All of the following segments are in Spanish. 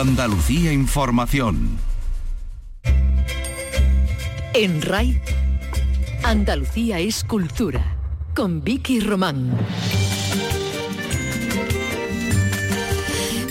Andalucía Información. En RAI, Andalucía es cultura, con Vicky Román.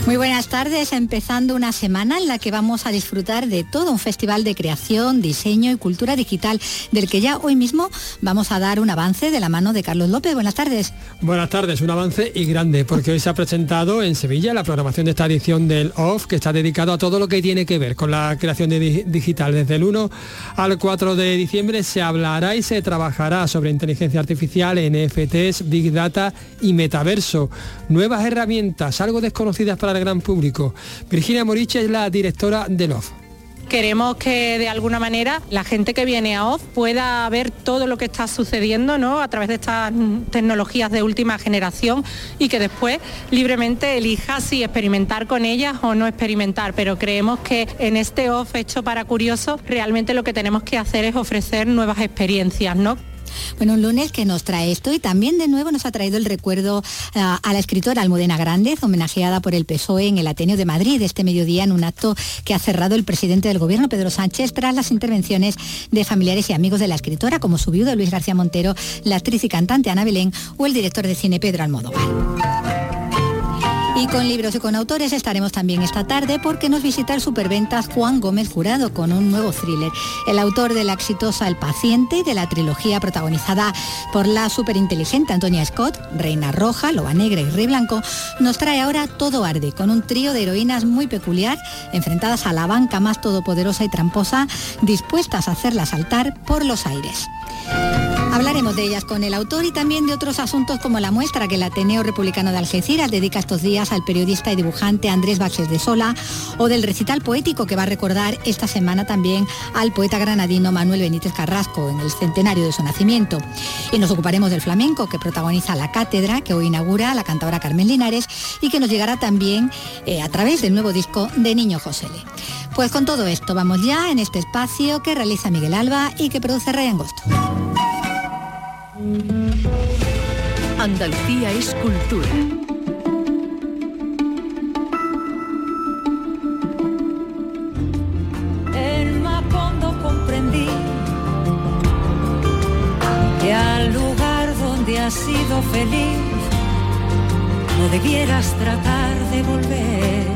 Muy buenas tardes, empezando una semana en la que vamos a disfrutar de todo un festival de creación, diseño y cultura digital, del que ya hoy mismo vamos a dar un avance de la mano de Carlos López. Buenas tardes. Buenas tardes, un avance y grande, porque hoy se ha presentado en Sevilla la programación de esta edición del OFF, que está dedicado a todo lo que tiene que ver con la creación digital. Desde el 1 al 4 de diciembre se hablará y se trabajará sobre inteligencia artificial, NFTs, Big Data y metaverso. Nuevas herramientas, algo desconocidas para gran público. Virginia Moriche es la directora de OFF. Queremos que de alguna manera la gente que viene a OZ pueda ver todo lo que está sucediendo ¿no? a través de estas tecnologías de última generación y que después libremente elija si experimentar con ellas o no experimentar. Pero creemos que en este OFF hecho para curiosos realmente lo que tenemos que hacer es ofrecer nuevas experiencias. ¿no? Bueno, un lunes que nos trae esto y también de nuevo nos ha traído el recuerdo eh, a la escritora Almudena Grández, homenajeada por el PSOE en el Ateneo de Madrid este mediodía en un acto que ha cerrado el presidente del gobierno, Pedro Sánchez, tras las intervenciones de familiares y amigos de la escritora, como su viudo Luis García Montero, la actriz y cantante Ana Belén o el director de cine Pedro Almodóvar. Y con libros y con autores estaremos también esta tarde porque nos visita el superventas Juan Gómez Jurado con un nuevo thriller. El autor de la exitosa El paciente y de la trilogía protagonizada por la superinteligente Antonia Scott, Reina Roja, Loba Negra y Rey Blanco, nos trae ahora Todo Arde, con un trío de heroínas muy peculiar, enfrentadas a la banca más todopoderosa y tramposa, dispuestas a hacerla saltar por los aires. Hablaremos de ellas con el autor y también de otros asuntos como la muestra que el Ateneo Republicano de Algeciras dedica estos días al periodista y dibujante Andrés Baxes de Sola o del recital poético que va a recordar esta semana también al poeta granadino Manuel Benítez Carrasco en el centenario de su nacimiento. Y nos ocuparemos del flamenco que protagoniza la cátedra que hoy inaugura la cantadora Carmen Linares y que nos llegará también eh, a través del nuevo disco de Niño Josele. Pues con todo esto vamos ya en este espacio que realiza Miguel Alba y que produce Ray Angosto. Andalucía es cultura. En Macondo comprendí que al lugar donde has sido feliz no debieras tratar de volver.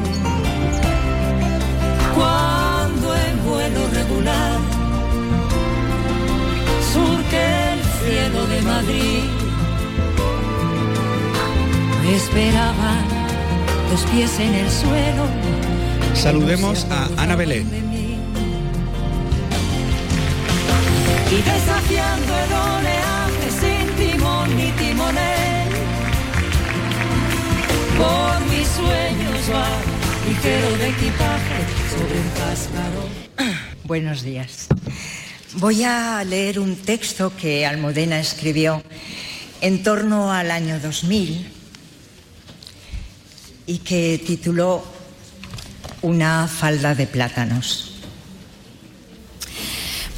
Cuando en vuelo regular surque cielo de Madrid. Me esperaban los pies en el suelo. Saludemos a Ana Belén. Y desafiando el oleaje sin timón ni timonel. Por mis sueños va ligero de equipaje sobre un cascarón. Buenos días. Voy a leer un texto que Almudena escribió en torno al año 2000 y que tituló Una falda de plátanos.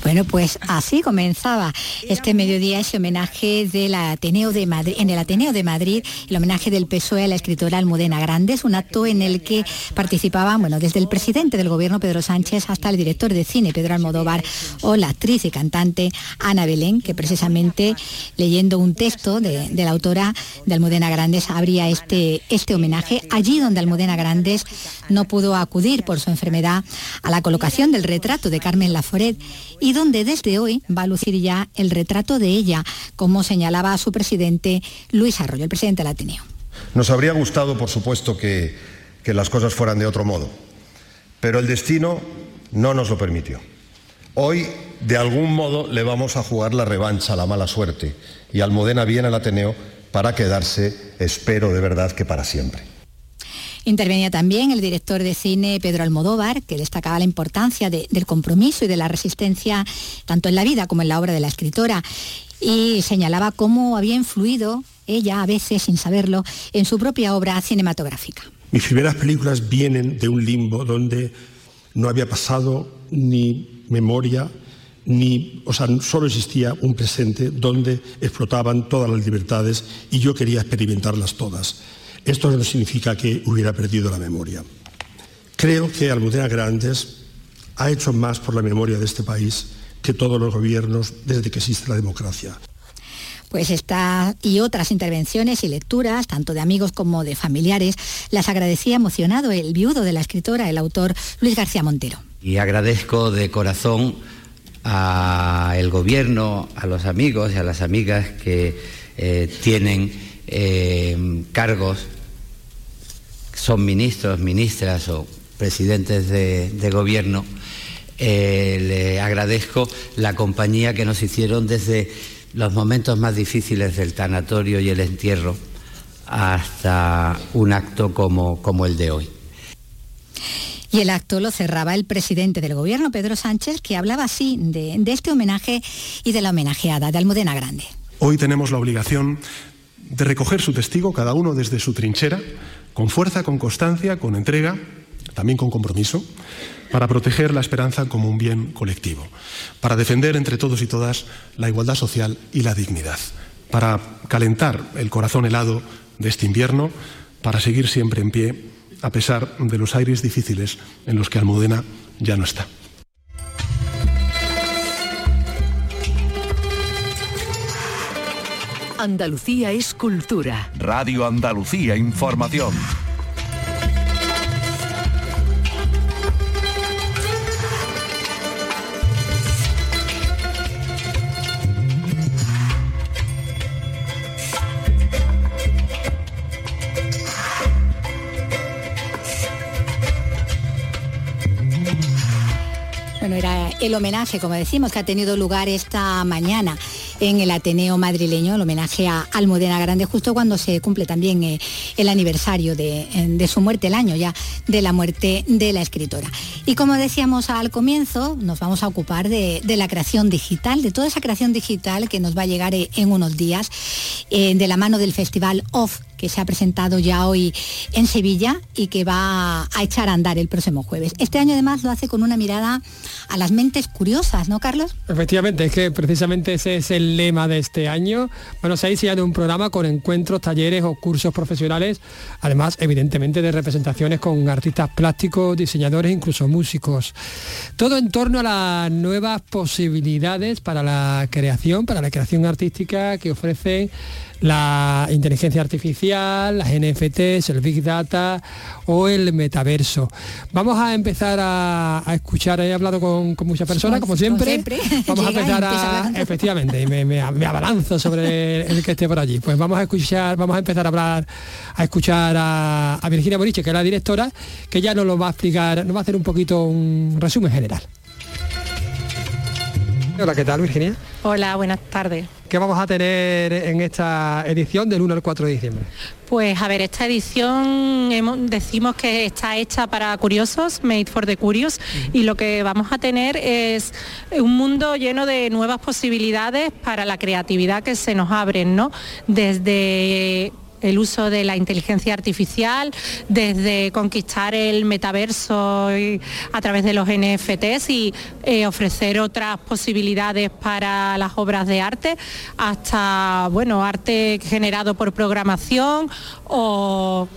Bueno, pues así comenzaba este mediodía ese homenaje del Ateneo de Madrid, en el Ateneo de Madrid, el homenaje del PSOE a la escritora Almudena Grandes, un acto en el que participaban, bueno, desde el presidente del gobierno Pedro Sánchez hasta el director de cine Pedro Almodóvar o la actriz y cantante Ana Belén, que precisamente leyendo un texto de, la autora de Almudena Grandes abría este, este homenaje allí donde Almudena Grandes no pudo acudir por su enfermedad a la colocación del retrato de Carmen Laforet y donde desde hoy va a lucir ya el retrato de ella, como señalaba su presidente Luis Arroyo, el presidente del Ateneo. Nos habría gustado, por supuesto, que, que las cosas fueran de otro modo, pero el destino no nos lo permitió. Hoy, de algún modo, le vamos a jugar la revancha a la mala suerte y Almudena viene al Ateneo para quedarse, espero de verdad que para siempre. Intervenía también el director de cine Pedro Almodóvar, que destacaba la importancia de, del compromiso y de la resistencia tanto en la vida como en la obra de la escritora y señalaba cómo había influido ella, a veces sin saberlo, en su propia obra cinematográfica. Mis primeras películas vienen de un limbo donde no había pasado ni memoria, ni, o sea, solo existía un presente donde explotaban todas las libertades y yo quería experimentarlas todas. Esto no significa que hubiera perdido la memoria. Creo que Almudena Grandes ha hecho más por la memoria de este país que todos los gobiernos desde que existe la democracia. Pues esta y otras intervenciones y lecturas, tanto de amigos como de familiares, las agradecía emocionado el viudo de la escritora, el autor Luis García Montero. Y agradezco de corazón al gobierno, a los amigos y a las amigas que eh, tienen eh, cargos, son ministros, ministras o presidentes de, gobierno, eh, le agradezco la compañía que nos hicieron desde los momentos más difíciles del tanatorio y el entierro hasta un acto como, como el de hoy. Y el acto lo cerraba el presidente del gobierno, Pedro Sánchez, que hablaba así de, de, este homenaje y de la homenajeada de Almudena Grande. Hoy tenemos la obligación de recoger su testigo, cada uno desde su trinchera, con fuerza, con constancia, con entrega, también con compromiso, para proteger la esperanza como un bien colectivo, para defender entre todos y todas la igualdad social y la dignidad, para calentar el corazón helado de este invierno, para seguir siempre en pie a pesar de los aires difíciles en los que Almudena ya no está. Andalucía es cultura. Radio Andalucía Información. Bueno, era el homenaje, como decimos, que ha tenido lugar esta mañana en el Ateneo madrileño, el homenaje a Almudena Grande, justo cuando se cumple también eh, el aniversario de, su muerte, el año ya de la muerte de la escritora. Y como decíamos al comienzo, nos vamos a ocupar de, la creación digital, de toda esa creación digital que nos va a llegar eh, en unos días, eh, de la mano del Festival OFF que se ha presentado ya hoy en Sevilla y que va a echar a andar el próximo jueves. Este año además lo hace con una mirada a las mentes curiosas, ¿no, Carlos? Efectivamente, es que precisamente ese es el lema de este año. Bueno, se ha diseñado un programa con encuentros, talleres o cursos profesionales, además evidentemente de representaciones con artistas plásticos, diseñadores, incluso músicos. Todo en torno a las nuevas posibilidades para la creación, para la creación artística que ofrecen la inteligencia artificial, las NFTs, el Big Data o el metaverso. Vamos a empezar a, escuchar, he hablado con, muchas personas, como siempre. Vamos a empezar a, efectivamente, y me, abalanzo sobre el, que esté por allí. Pues vamos a escuchar, vamos a empezar a hablar, a escuchar a, a Virginia Boriche, que es la directora, que ya nos lo va a explicar, nos va a hacer un poquito un resumen general. Hola, ¿qué tal Virginia? Hola, buenas tardes. ¿Qué vamos a tener en esta edición del 1 al 4 de diciembre? Pues a ver, esta edición decimos que está hecha para curiosos, made for the curious, y lo que vamos a tener es un mundo lleno de nuevas posibilidades para la creatividad que se nos abren, ¿no? Desde el uso de la inteligencia artificial, desde conquistar el metaverso a través de los NFTs y eh, ofrecer otras posibilidades para las obras de arte, hasta bueno, arte generado por programación o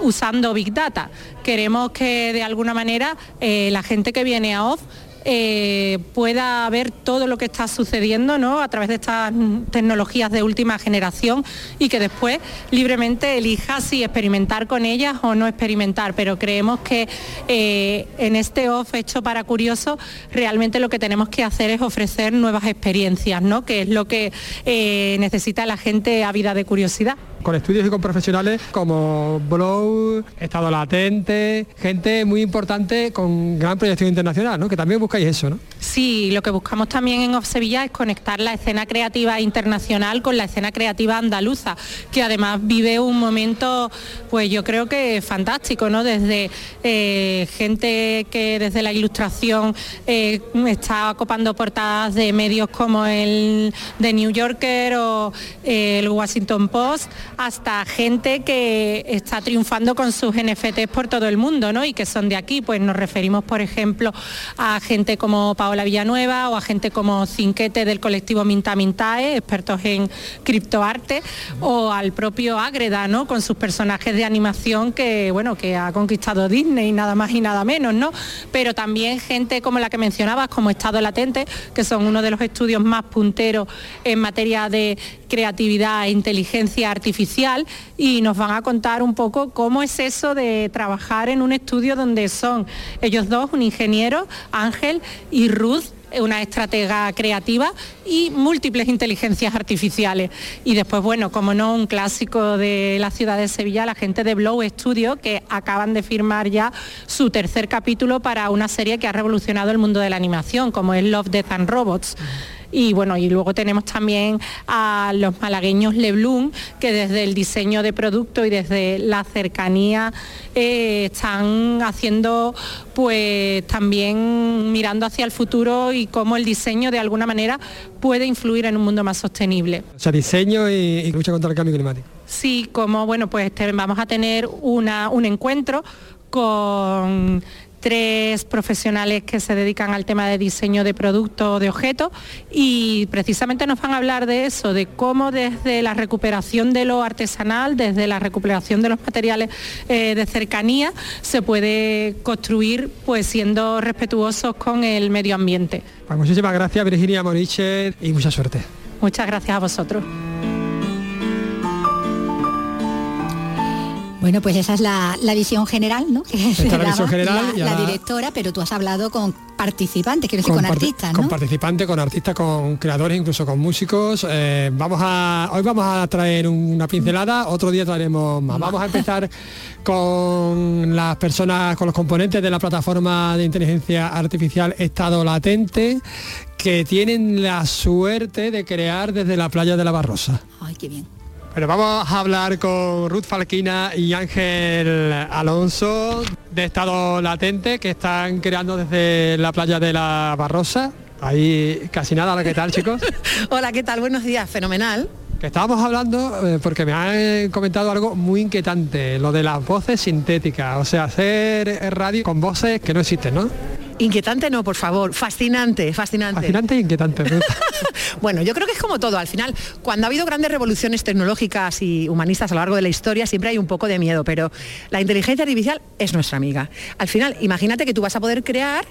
usando Big Data. Queremos que de alguna manera eh, la gente que viene a OFF eh, pueda ver todo lo que está sucediendo ¿no? a través de estas tecnologías de última generación y que después libremente elija si experimentar con ellas o no experimentar. Pero creemos que eh, en este off hecho para curiosos realmente lo que tenemos que hacer es ofrecer nuevas experiencias, ¿no? que es lo que eh, necesita la gente a vida de curiosidad con estudios y con profesionales como Blow, Estado Latente, gente muy importante con gran proyección internacional, ¿no? Que también buscáis eso, ¿no? Sí, lo que buscamos también en Off Sevilla es conectar la escena creativa internacional con la escena creativa andaluza, que además vive un momento, pues yo creo que fantástico, ¿no? Desde eh, gente que desde la ilustración eh, está ocupando portadas de medios como el de New Yorker o eh, el Washington Post, hasta gente que está triunfando con sus NFTs por todo el mundo, ¿no? Y que son de aquí, pues nos referimos, por ejemplo, a gente como Paola Villanueva o a gente como Cinquete del colectivo Minta Mintae, expertos en criptoarte, o al propio Ágreda, ¿no? Con sus personajes de animación que, bueno, que ha conquistado Disney, nada más y nada menos, ¿no? Pero también gente como la que mencionabas, como Estado Latente, que son uno de los estudios más punteros en materia de creatividad e inteligencia artificial y nos van a contar un poco cómo es eso de trabajar en un estudio donde son ellos dos, un ingeniero, Ángel, y Ruth, una estratega creativa y múltiples inteligencias artificiales. Y después, bueno, como no, un clásico de la ciudad de Sevilla, la gente de Blow Studio, que acaban de firmar ya su tercer capítulo para una serie que ha revolucionado el mundo de la animación, como es Love, Death and Robots. Y bueno, y luego tenemos también a los malagueños Leblum, que desde el diseño de producto y desde la cercanía eh, están haciendo pues también mirando hacia el futuro y cómo el diseño de alguna manera puede influir en un mundo más sostenible. O sea, diseño y, y lucha contra el cambio climático. Sí, como bueno, pues vamos a tener una, un encuentro con tres profesionales que se dedican al tema de diseño de productos, de objetos, y precisamente nos van a hablar de eso, de cómo desde la recuperación de lo artesanal, desde la recuperación de los materiales eh, de cercanía, se puede construir pues siendo respetuosos con el medio ambiente. Pues muchísimas gracias Virginia Moriche y mucha suerte. Muchas gracias a vosotros. Bueno, pues esa es la, la visión general, ¿no? Que Esta es la visión general la, directora, pero tú has hablado con participantes, quiero decir, con, artistas, ¿no? con participantes, con artistas, con creadores, incluso con músicos. Eh, vamos a, hoy vamos a traer una pincelada, otro día traeremos más. Vamos a empezar con las personas, con los componentes de la plataforma de inteligencia artificial Estado Latente, que tienen la suerte de crear desde la playa de la Barrosa. Ay, qué bien. Bueno, vamos a hablar con Ruth Falquina y Ángel Alonso de Estado Latente que están creando desde la playa de la Barrosa. Ahí casi nada, ¿qué tal chicos? Hola, ¿qué tal? Buenos días, fenomenal. Que estábamos hablando, eh, porque me han comentado algo muy inquietante, lo de las voces sintéticas, o sea, hacer radio con voces que no existen, ¿no? Inquietante no, por favor, fascinante, fascinante. Fascinante e inquietante. Bueno, yo creo que es como todo. Al final, cuando ha habido grandes revoluciones tecnológicas y humanistas a lo largo de la historia, siempre hay un poco de miedo, pero la inteligencia artificial es nuestra amiga. Al final, imagínate que tú vas a poder crear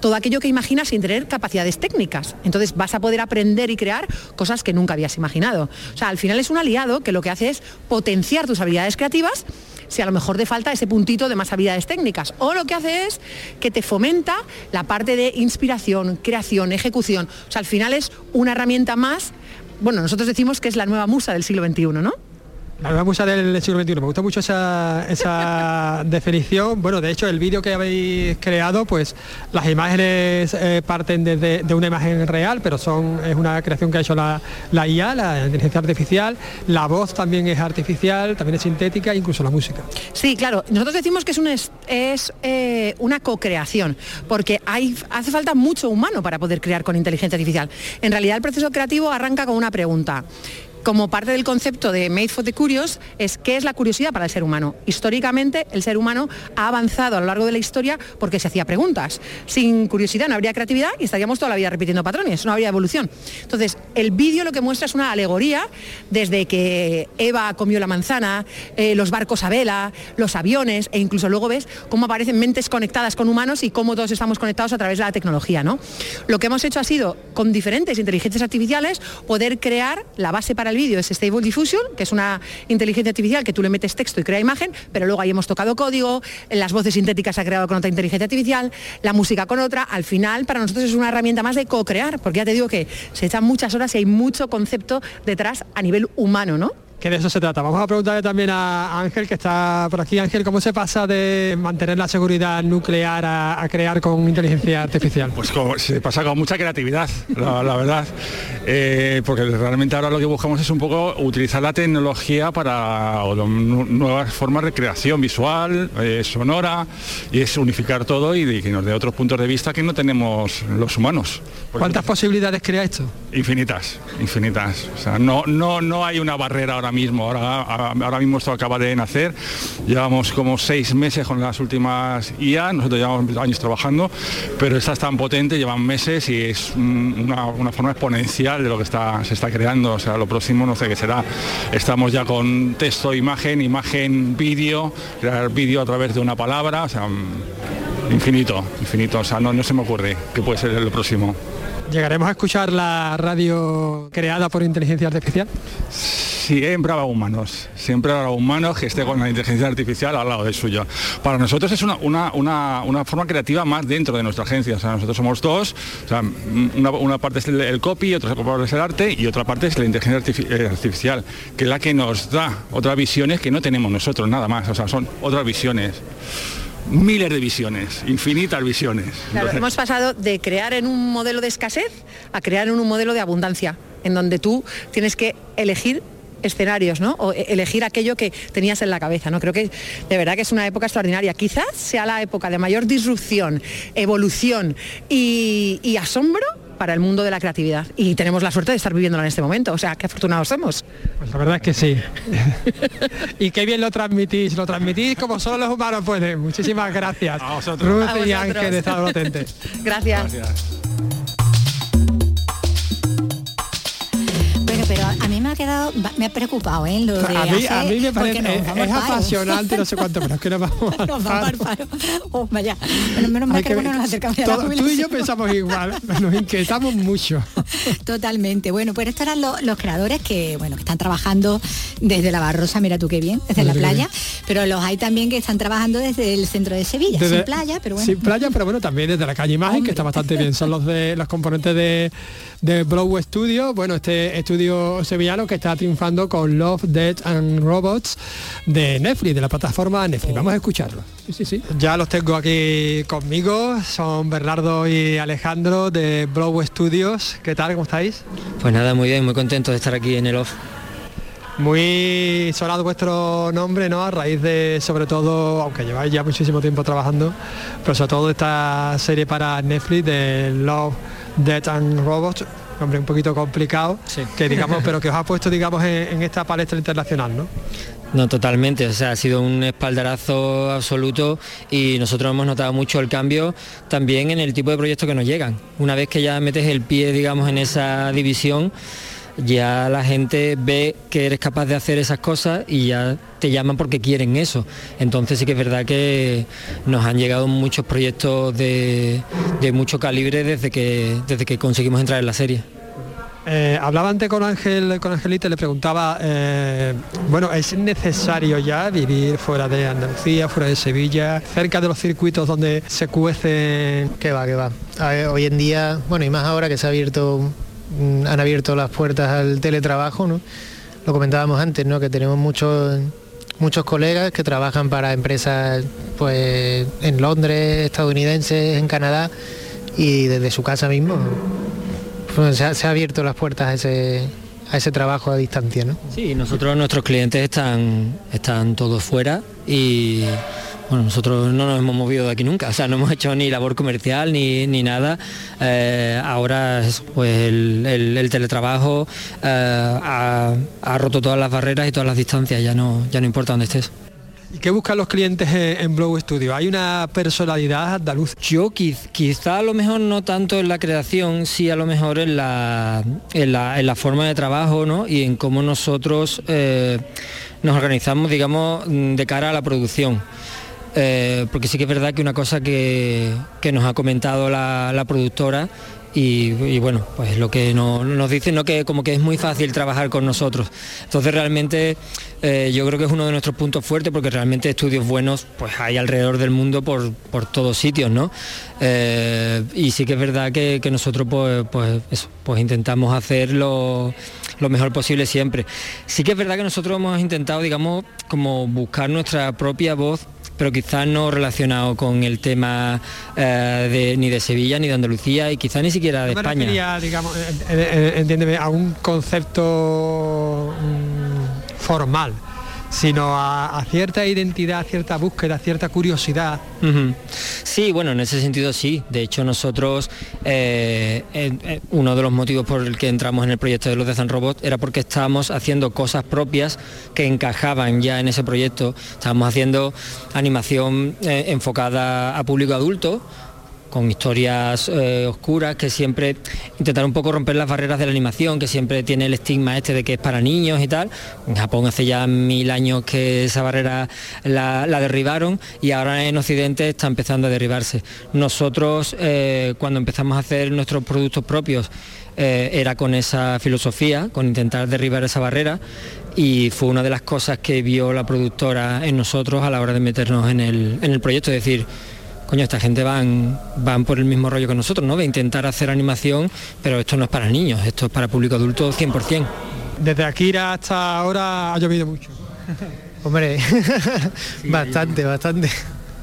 todo aquello que imaginas sin tener capacidades técnicas. Entonces vas a poder aprender y crear cosas que nunca habías imaginado. O sea, al final es un aliado que lo que hace es potenciar tus habilidades creativas si a lo mejor te falta ese puntito de más habilidades técnicas. O lo que hace es que te fomenta la parte de inspiración, creación, ejecución. O sea, al final es una herramienta más. Bueno, nosotros decimos que es la nueva musa del siglo XXI, ¿no? La musa del siglo XXI. Me gusta mucho esa, esa definición. Bueno, de hecho, el vídeo que habéis creado, pues las imágenes eh, parten desde de una imagen real, pero son es una creación que ha hecho la, la IA, la inteligencia artificial. La voz también es artificial, también es sintética, incluso la música. Sí, claro. Nosotros decimos que es, un es, es, eh, una co-creación, porque hay, hace falta mucho humano para poder crear con inteligencia artificial. En realidad el proceso creativo arranca con una pregunta. Como parte del concepto de Made for the Curious es qué es la curiosidad para el ser humano. Históricamente el ser humano ha avanzado a lo largo de la historia porque se hacía preguntas. Sin curiosidad no habría creatividad y estaríamos toda la vida repitiendo patrones, no habría evolución. Entonces, el vídeo lo que muestra es una alegoría desde que Eva comió la manzana, eh, los barcos a vela, los aviones e incluso luego ves cómo aparecen mentes conectadas con humanos y cómo todos estamos conectados a través de la tecnología. ¿no? Lo que hemos hecho ha sido, con diferentes inteligencias artificiales, poder crear la base para el vídeo, es Stable Diffusion, que es una inteligencia artificial que tú le metes texto y crea imagen, pero luego ahí hemos tocado código, las voces sintéticas se ha creado con otra inteligencia artificial, la música con otra. Al final, para nosotros es una herramienta más de co-crear, porque ya te digo que se echan muchas horas y hay mucho concepto detrás a nivel humano, ¿no? Que de eso se trata. Vamos a preguntarle también a Ángel, que está por aquí. Ángel, ¿cómo se pasa de mantener la seguridad nuclear a, a crear con inteligencia artificial? Pues como- se pasa con mucha creatividad, la, la verdad. Eh, porque realmente ahora lo que buscamos es un poco utilizar la tecnología para nuevas formas de creación visual, eh, sonora, y es unificar todo y de- que nos dé otros puntos de vista que no tenemos los humanos. ¿Cuántas posibilidades crea esto? Infinitas, infinitas. O sea, no, no, no hay una barrera ahora mismo. Ahora, ahora mismo esto acaba de nacer. Llevamos como seis meses con las últimas IA, nosotros llevamos años trabajando, pero esta es tan potente, llevan meses y es una, una forma exponencial de lo que está, se está creando. O sea, lo próximo no sé qué será. Estamos ya con texto, imagen, imagen, vídeo, crear vídeo a través de una palabra, o sea, infinito, infinito. O sea, no, no se me ocurre qué puede ser lo próximo. ¿Llegaremos a escuchar la radio creada por inteligencia artificial? Siempre habrá humanos, siempre habrá humanos que esté con la inteligencia artificial al lado del suyo. Para nosotros es una, una, una, una forma creativa más dentro de nuestra agencia. O sea, nosotros somos dos, o sea, una, una parte es el, el, copy, otra parte es el arte y otra parte es la inteligencia eh, artificial, que es la que nos da otras visiones que no tenemos nosotros, nada más. O sea, son otras visiones miles de visiones, infinitas visiones. Claro, Entonces... hemos pasado de crear en un modelo de escasez a crear en un modelo de abundancia, en donde tú tienes que elegir escenarios, ¿no? O elegir aquello que tenías en la cabeza, ¿no? Creo que de verdad que es una época extraordinaria. Quizás sea la época de mayor disrupción, evolución y, y asombro para el mundo de la creatividad y tenemos la suerte de estar viviéndola en este momento, o sea, qué afortunados somos. Pues la verdad es que sí. y qué bien lo transmitís, lo transmitís como solo los humanos pueden. Muchísimas gracias. A vosotros. Ruth A y. Ángel de Estado. Gracias. Gracias. Bueno, pero a mí me ha quedado, me ha preocupado, ¿eh? Lo de A mí, a mí me parece, es, vamos es paro. apasionante, no sé cuánto, pero es que nos vamos al Nos vamos paro. Oh, vaya. Bueno, menos mal que, que nos acercamos ya a la todo- tú y yo pensamos igual, nos inquietamos mucho. Totalmente. Bueno, pues estos eran lo- los creadores que, bueno, que están trabajando desde la Barrosa, mira tú qué bien, desde la Mira playa, pero los hay también que están trabajando desde el centro de Sevilla, Desde- sin playa, pero bueno. Sin playa, pero bueno, también desde la calle Imagen, que está bastante bien. Son los de los componentes de, de Broadway Studio, bueno, este estudio sevillano que está triunfando con Love, Death and Robots de Netflix, de la plataforma Netflix. Vamos a escucharlo. Sí, sí, sí. Ya los tengo aquí conmigo, son Bernardo y Alejandro de Broadway Studios. ¿Qué tal? ¿Cómo estáis? Pues nada, muy bien, muy contento de estar aquí en el off. Muy sonado vuestro nombre, ¿no? A raíz de, sobre todo, aunque lleváis ya muchísimo tiempo trabajando, pero sobre todo esta serie para Netflix de Love, Death and Robots, hombre, un poquito complicado, que digamos, pero que os ha puesto, digamos, en, en esta palestra internacional, ¿no? No, totalmente, o sea, ha sido un espaldarazo absoluto y nosotros hemos notado mucho el cambio también en el tipo de proyectos que nos llegan. Una vez que ya metes el pie, digamos, en esa división, ya la gente ve que eres capaz de hacer esas cosas y ya te llaman porque quieren eso. Entonces sí que es verdad que nos han llegado muchos proyectos de, de mucho calibre desde que, desde que conseguimos entrar en la serie. Eh, hablaba antes con Ángel, con Angelita, y le preguntaba, eh, bueno, ¿es necesario ya vivir fuera de Andalucía, fuera de Sevilla, cerca de los circuitos donde se cuecen? Que va, que va. Ver, hoy en día, bueno, y más ahora que se ha abierto, han abierto las puertas al teletrabajo, ¿no? Lo comentábamos antes, ¿no? Que tenemos muchos muchos colegas que trabajan para empresas pues en Londres, estadounidenses, en Canadá y desde su casa mismo pues, se, ha, se ha abierto las puertas a ese a ese trabajo a distancia, ¿no? Sí, nosotros nuestros clientes están, están todos fuera y bueno, nosotros no nos hemos movido de aquí nunca, o sea, no hemos hecho ni labor comercial ni, ni nada. Eh, ahora es, pues el, el- el teletrabajo eh, ha, ha roto todas las barreras y todas las distancias, ya no, ya no importa dónde estés. ¿Y qué buscan los clientes en, en Blow Studio? ¿Hay una personalidad andaluz? Yo quiz- quizá a lo mejor no tanto en la creación, sí a lo mejor en la, en la, en la forma de trabajo ¿no? y en cómo nosotros eh, nos organizamos, digamos, de cara a la producción. Eh, porque sí que es verdad que una cosa que, que nos ha comentado la, productora y, bueno, pues lo que no- nos dicen, ¿no? que como que es muy fácil trabajar con nosotros. Entonces realmente eh, yo creo que es uno de nuestros puntos fuertes porque realmente estudios buenos pues hay alrededor del mundo por, por todos sitios, ¿no? Eh, y sí que es verdad que, nosotros pues, pues, pues intentamos hacer lo, lo mejor posible siempre. Sí que es verdad que nosotros hemos intentado, digamos, como buscar nuestra propia voz pero quizás no relacionado con el tema eh, de, ni de Sevilla ni de Andalucía y quizás ni siquiera de España. refería, digamos, entiéndeme, a un concepto mm, formal, sino a, cierta identidad, cierta búsqueda, cierta curiosidad. Sí, bueno, en ese sentido sí. De hecho, nosotros, eh, eh, uno de los motivos por el que entramos en el proyecto de los de San Robot era porque estábamos haciendo cosas propias que encajaban ya en ese proyecto. Estábamos haciendo animación eh, enfocada a público adulto, con historias eh, oscuras que siempre intentar un poco romper las barreras de la animación, que siempre tiene el estigma este de que es para niños y tal. En Japón hace ya mil años que esa barrera la, derribaron y ahora en Occidente está empezando a derribarse. Nosotros eh, cuando empezamos a hacer nuestros productos propios eh, era con esa filosofía, con intentar derribar esa barrera y fue una de las cosas que vio la productora en nosotros a la hora de meternos en el, en el proyecto, es decir, coño, esta gente van, van por el mismo rollo que nosotros, ¿no? De intentar hacer animación, pero esto no es para niños, esto es para público adulto 100%. Desde Akira hasta ahora ha llovido mucho. Hombre, bastante, bastante.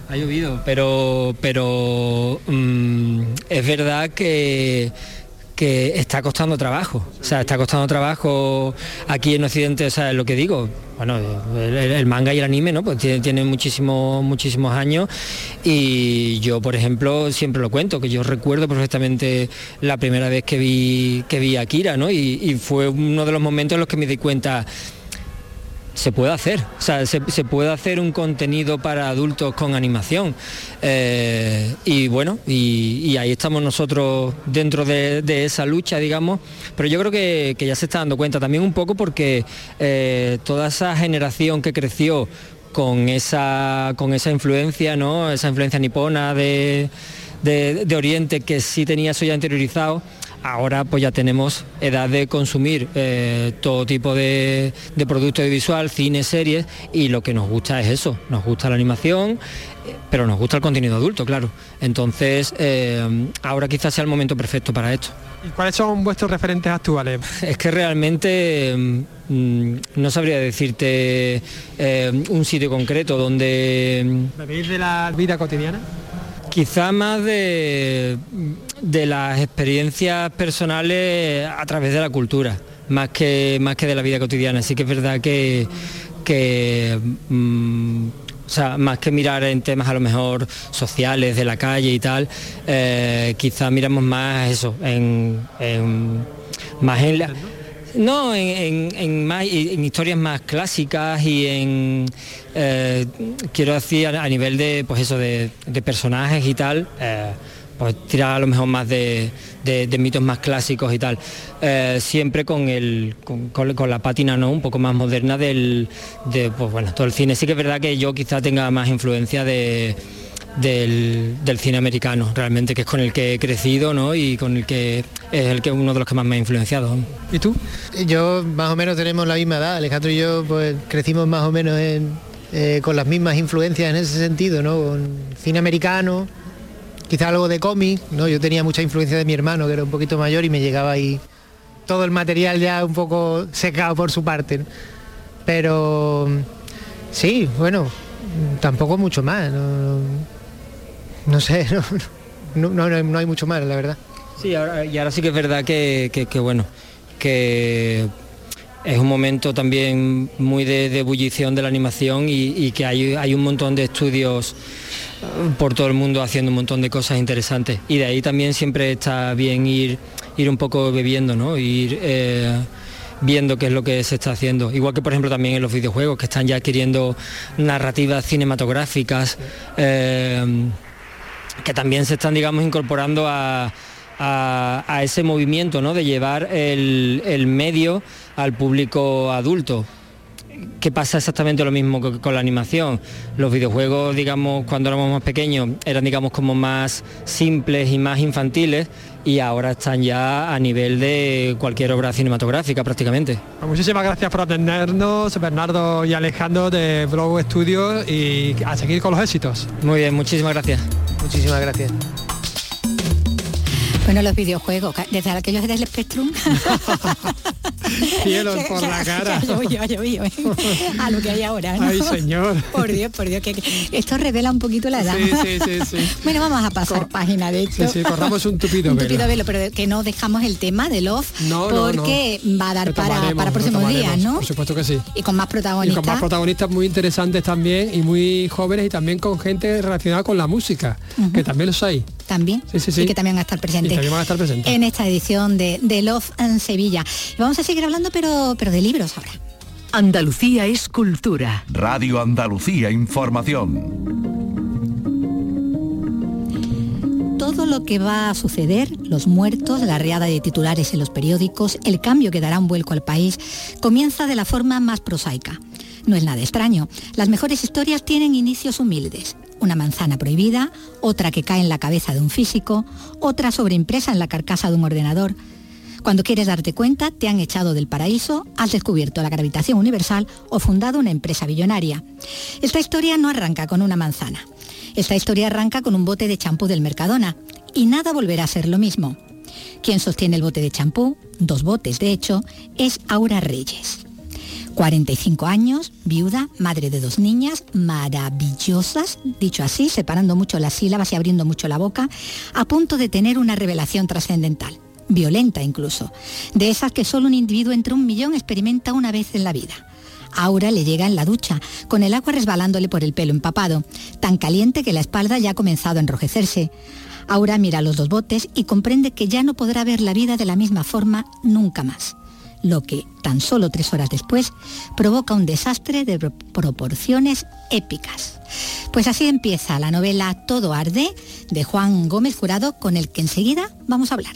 Ha llovido, pero, pero mm, es verdad que que está costando trabajo, o sea, está costando trabajo aquí en Occidente, o sea, es lo que digo, bueno, el, manga y el anime, ¿no? Pues tiene, tiene muchísimos, muchísimos años y yo, por ejemplo, siempre lo cuento, que yo recuerdo perfectamente la primera vez que vi, que vi a Akira, ¿no? Y, y fue uno de los momentos en los que me di cuenta, se puede hacer, o sea, se, puede hacer un contenido para adultos con animación. Eh, y bueno, y, ahí estamos nosotros dentro de, esa lucha, digamos, pero yo creo que, que ya se está dando cuenta también un poco porque eh, toda esa generación que creció con esa, con esa influencia, ¿no? Esa influencia nipona de, de- de Oriente que sí tenía eso ya interiorizado, ahora pues ya tenemos edad de consumir eh, todo tipo de, de producto audiovisual, cine, series, y lo que nos gusta es eso, nos gusta la animación, eh, pero nos gusta el contenido adulto, claro. Entonces, eh, ahora quizás sea el momento perfecto para esto. ¿Y cuáles son vuestros referentes actuales? Es que realmente mm, no sabría decirte eh, un sitio concreto donde ¿Bebéis de la vida cotidiana? Quizá más de, de las experiencias personales a través de la cultura, más que, más que de la vida cotidiana. Sí que es verdad que, que mm, o sea, más que mirar en temas a lo mejor sociales, de la calle y tal, eh, quizá miramos más eso, en- más en la- no, en, en- en en historias más clásicas y en, eh, quiero decir, a, nivel de, pues eso, de, personajes y tal, eh, pues tirar a lo mejor más de, de- de mitos más clásicos y tal. Eh, siempre con, el, con, con- con la pátina ¿no? un poco más moderna del, de, pues bueno, todo el cine. Sí que es verdad que yo quizá tenga más influencia de del, cine americano, realmente, que es con el que he crecido ¿no? y con el que es el que uno de los que más me ha influenciado. ¿Y tú? Yo más o menos tenemos la misma edad, Alejandro y yo pues crecimos más o menos en, eh, con las mismas influencias en ese sentido, ¿no? Cine americano, quizá algo de cómic, ¿no? Yo tenía mucha influencia de mi hermano, que era un poquito mayor y me llegaba ahí todo el material ya un poco secado por su parte. Pero sí, bueno, tampoco mucho más, no sé, no, no, no no hay mucho más, la verdad. Sí, y ahora sí que es verdad que, que- bueno, que es un momento también muy de, de de la animación y, y que hay, hay un montón de estudios eh, por todo el mundo haciendo un montón de cosas interesantes. Y de ahí también siempre está bien ir, ir un poco bebiendo, ¿no? Ir eh, viendo qué es lo que se está haciendo. Igual que por ejemplo también en los videojuegos que están ya adquiriendo narrativas cinematográficas. eh, que también se están, digamos, incorporando a, a- ese movimiento ¿no? de llevar el, el medio al público adulto. ¿Qué pasa exactamente lo mismo que con la animación? Los videojuegos, digamos, cuando éramos más pequeños, eran, digamos, como más simples y más infantiles y ahora están ya a nivel de cualquier obra cinematográfica prácticamente. Pues muchísimas gracias por atendernos, Bernardo y Alejandro de Blow Studios y a seguir con los éxitos. Muy bien, muchísimas gracias. Muchísimas gracias. Bueno, los videojuegos, desde aquellos del Spectrum. Cielo por la cara. a lo que hay ahora, ¿no? Ay, señor. Por Dios, por Dios, que que esto revela un poquito la edad. Sí, sí, sí, sí. Bueno, vamos a pasar página de esto. sí, corramos un tupido Un velo. tupido velo, pero que no dejamos el tema de Love No, no, no. porque va a dar para, para próximos días, ¿no? Por supuesto que sí. Y con más Y protagonistas. con más protagonistas muy interesantes también y muy jóvenes y también con gente relacionada con la música, que también los hay. también Sí, sí, sí. y que también van a estar presentes Y también van a estar presentes. en esta edición de, de Love en Sevilla. Y vamos a seguir hablando pero, pero de libros ahora. Andalucía es cultura. Radio Andalucía Información. Todo lo que va a suceder, los muertos, la riada de titulares en los periódicos, el cambio que dará un vuelco al país, comienza de la forma más prosaica. No es nada extraño. Las mejores historias tienen inicios humildes. Una manzana prohibida, otra que cae en la cabeza de un físico, otra sobreimpresa en la carcasa de un ordenador. Cuando quieres darte cuenta, te han echado del paraíso, has descubierto la gravitación universal o fundado una empresa billonaria. Esta historia no arranca con una manzana. Esta historia arranca con un bote de champú del Mercadona y nada volverá a ser lo mismo. Quien sostiene el bote de champú, dos botes de hecho, es Aura Reyes. 45 años, viuda, madre de dos niñas, maravillosas, dicho así, separando mucho las sílabas y abriendo mucho la boca, a punto de tener una revelación trascendental, violenta incluso, de esas que solo un individuo entre un millón experimenta una vez en la vida. Aura le llega en la ducha, con el agua resbalándole por el pelo empapado, tan caliente que la espalda ya ha comenzado a enrojecerse. Aura mira los dos botes y comprende que ya no podrá ver la vida de la misma forma nunca más lo que, tan solo tres horas después, provoca un desastre de pro- proporciones épicas. Pues así empieza la novela Todo Arde de Juan Gómez Jurado, con el que enseguida vamos a hablar.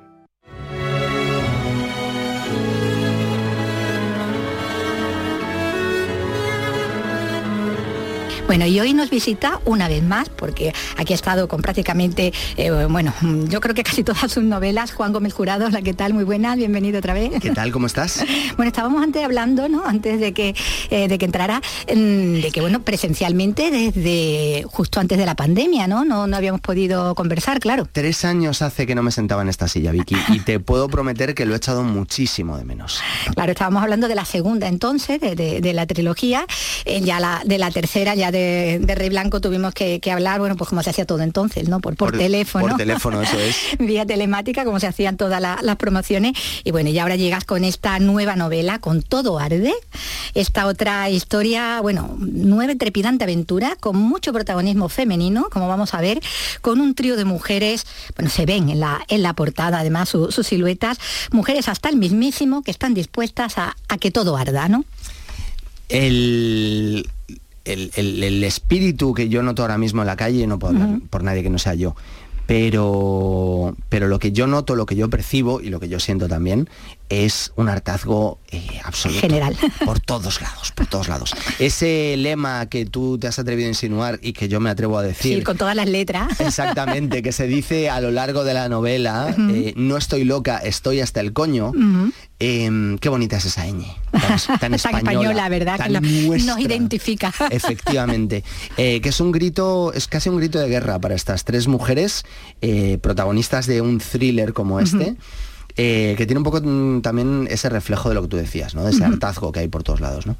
Bueno, y hoy nos visita una vez más, porque aquí ha estado con prácticamente, eh, bueno, yo creo que casi todas sus novelas, Juan Gómez Jurado, la que tal, muy buena, bienvenido otra vez. ¿Qué tal? ¿Cómo estás? Bueno, estábamos antes hablando, ¿no? Antes de que, eh, de que entrara, mm, de que, bueno, presencialmente desde justo antes de la pandemia, ¿no? No, no habíamos podido conversar, claro. Tres años hace que no me sentaba en esta silla, Vicky, y te puedo prometer que lo he echado muchísimo de menos. Claro, estábamos hablando de la segunda entonces, de, de- de la trilogía, eh, ya la, de la tercera, ya de, de Rey Blanco tuvimos que, que hablar, bueno, pues como se hacía todo entonces, ¿no? Por, por, Por- teléfono. por teléfono, eso es. Vía telemática, como se hacían todas la- las promociones. Y bueno, y ahora llegas con esta nueva novela, con todo arde, esta otra historia, bueno, nueva trepidante aventura, con mucho protagonismo femenino, como vamos a ver, con un trío de mujeres, bueno, se ven en la, en la portada además su- sus siluetas, mujeres hasta el mismísimo que están dispuestas a, a que todo arda, ¿no? El, el, el- el espíritu que yo noto ahora mismo en la calle, no puedo hablar por nadie que no sea yo, pero, pero lo que yo noto, lo que yo percibo y lo que yo siento también es un hartazgo eh, absoluto. General. Por todos lados, por todos lados. Ese lema que tú te has atrevido a insinuar y que yo me atrevo a decir. Sí, con todas las letras. Exactamente, que se dice a lo largo de la novela, eh, no estoy loca, estoy hasta el coño. Eh, qué bonita es esa ñ, tan, española, española, ¿verdad? tan que lo- nos identifica. Efectivamente, Eh, que es un grito, es casi un grito de guerra para estas tres mujeres eh, protagonistas de un thriller como este. Eh, que tiene un poco mm, también ese reflejo de lo que tú decías, ¿no? De ese Ujú. hartazgo que hay por todos lados, ¿no?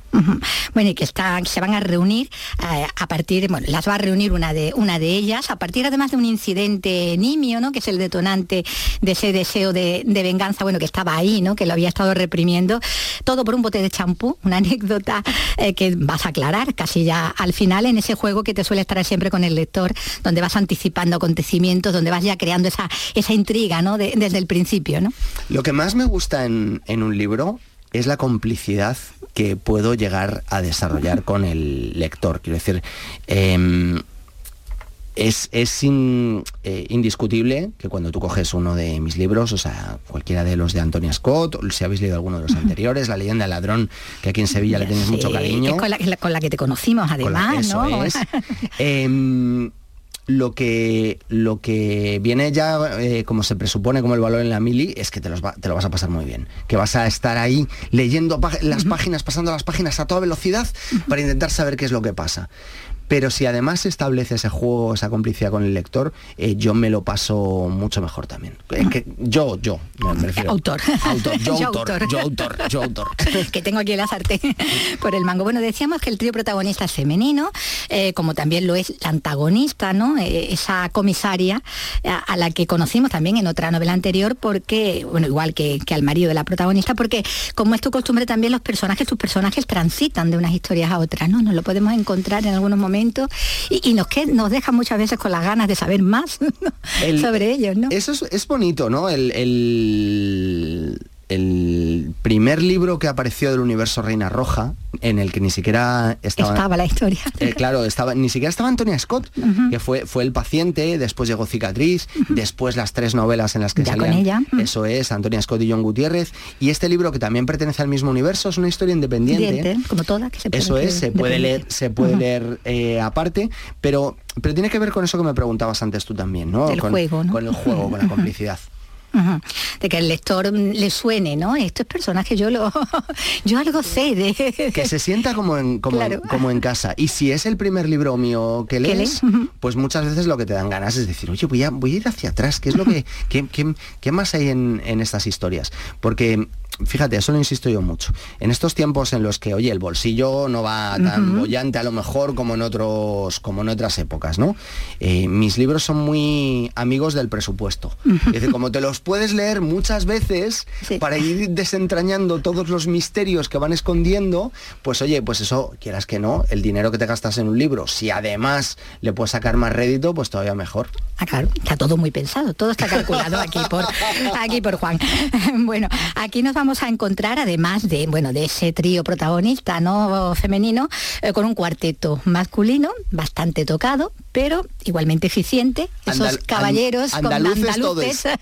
Bueno, y que están, se van a reunir eh, a partir, bueno, las va a reunir una de, una de ellas, a partir además de un incidente nimio, ¿no? Que es el detonante de ese deseo de, de venganza, bueno, que estaba ahí, ¿no? Que lo había estado reprimiendo. Todo por un bote de champú, una anécdota eh, que vas a aclarar casi ya al final en ese juego que te suele estar siempre con el lector, donde vas anticipando acontecimientos, donde vas ya creando esa, esa intriga, ¿no? De- desde el principio, ¿no? Lo que más me gusta en, en un libro es la complicidad que puedo llegar a desarrollar con el lector. Quiero decir, em, es, eh, indiscutible que cuando tú coges uno de mis libros, o sea, cualquiera de los de Antonia Scott, o si habéis leído alguno de los anteriores, La leyenda del ladrón, que aquí en Sevilla le tienes mucho cariño. con, la, que te conocimos además, ¿no? Em, lo que, lo que viene ya, eh, como se presupone como el valor en la mili, es que te, te, lo vas a pasar muy bien. Que vas a estar ahí leyendo las páginas, pasando las páginas a toda velocidad para intentar saber qué es lo que pasa. Pero si además se establece ese juego, esa complicidad con el lector, eh, yo me lo paso mucho mejor también. que yo, yo, me refiero. Autor. autor. Yo, autor. Yo autor. Yo autor. que tengo aquí el azarte por el mango. Bueno, decíamos que el trío protagonista es femenino, eh, como también lo es la antagonista, ¿no? Eh, esa comisaria a, la que conocimos también en otra novela anterior, porque, bueno, igual que, que al marido de la protagonista, porque como es tu costumbre también los personajes, tus personajes transitan de unas historias a otras, ¿no? Nos lo podemos encontrar en algunos momentos y, nos, que, nos deja muchas veces con las ganas de saber más sobre ellos, ¿no? Eso es, bonito, ¿no? el, el primer libro que apareció del universo Reina Roja, en el que ni siquiera estaba... Estaba la historia. Eh, claro, estaba, ni siquiera estaba Antonia Scott, que fue, fue el paciente, después llegó Cicatriz, después las tres novelas en las que salían. ella. Eso es, Antonia Scott y John Gutiérrez. Y este libro, que también pertenece al mismo universo, es una historia independiente. como toda, que se puede Eso es, se puede leer, se puede leer eh, aparte, pero, pero tiene que ver con eso que me preguntabas antes tú también, ¿no? El juego, ¿no? Con el juego, con la complicidad. De que el lector le suene, ¿no? Estos personajes yo lo yo algo sé de. Que se sienta como en, como, en, casa. Y si es el primer libro mío que lees, pues muchas veces lo que te dan ganas es decir, oye, voy a, voy a ir hacia atrás, ¿qué es lo que. qué, qué, más hay en, en estas historias? Porque fíjate, eso lo insisto yo mucho. En estos tiempos en los que, oye, el bolsillo no va tan bollante a lo mejor como en otros, como en otras épocas, ¿no? Eh, mis libros son muy amigos del presupuesto. Es como te los puedes leer muchas veces para ir desentrañando todos los misterios que van escondiendo, pues oye, pues eso, quieras que no, el dinero que te gastas en un libro, si además le puedes sacar más rédito, pues todavía mejor. Ah, claro, está todo muy pensado, todo está calculado aquí por aquí por Juan. bueno, aquí nos vamos a encontrar, además de, bueno, de ese trío protagonista no femenino, eh, con un cuarteto masculino bastante tocado, pero igualmente eficiente. Esos caballeros andaluces,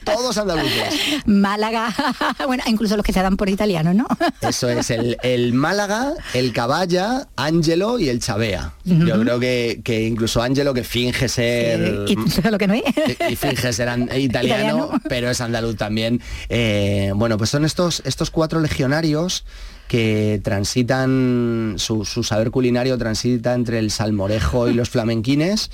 Todos, andaluces. Málaga, bueno, incluso los que se dan por italiano, ¿no? Eso es, el, Málaga, el Caballa, Ángelo y el Chavea. Yo creo que, que, incluso Ángelo que finge ser... y lo que no es. Y, finge ser italiano, pero es andaluz también. Eh, bueno, pues son estos, estos cuatro legionarios que transitan, su, saber culinario transita entre el salmorejo y los flamenquines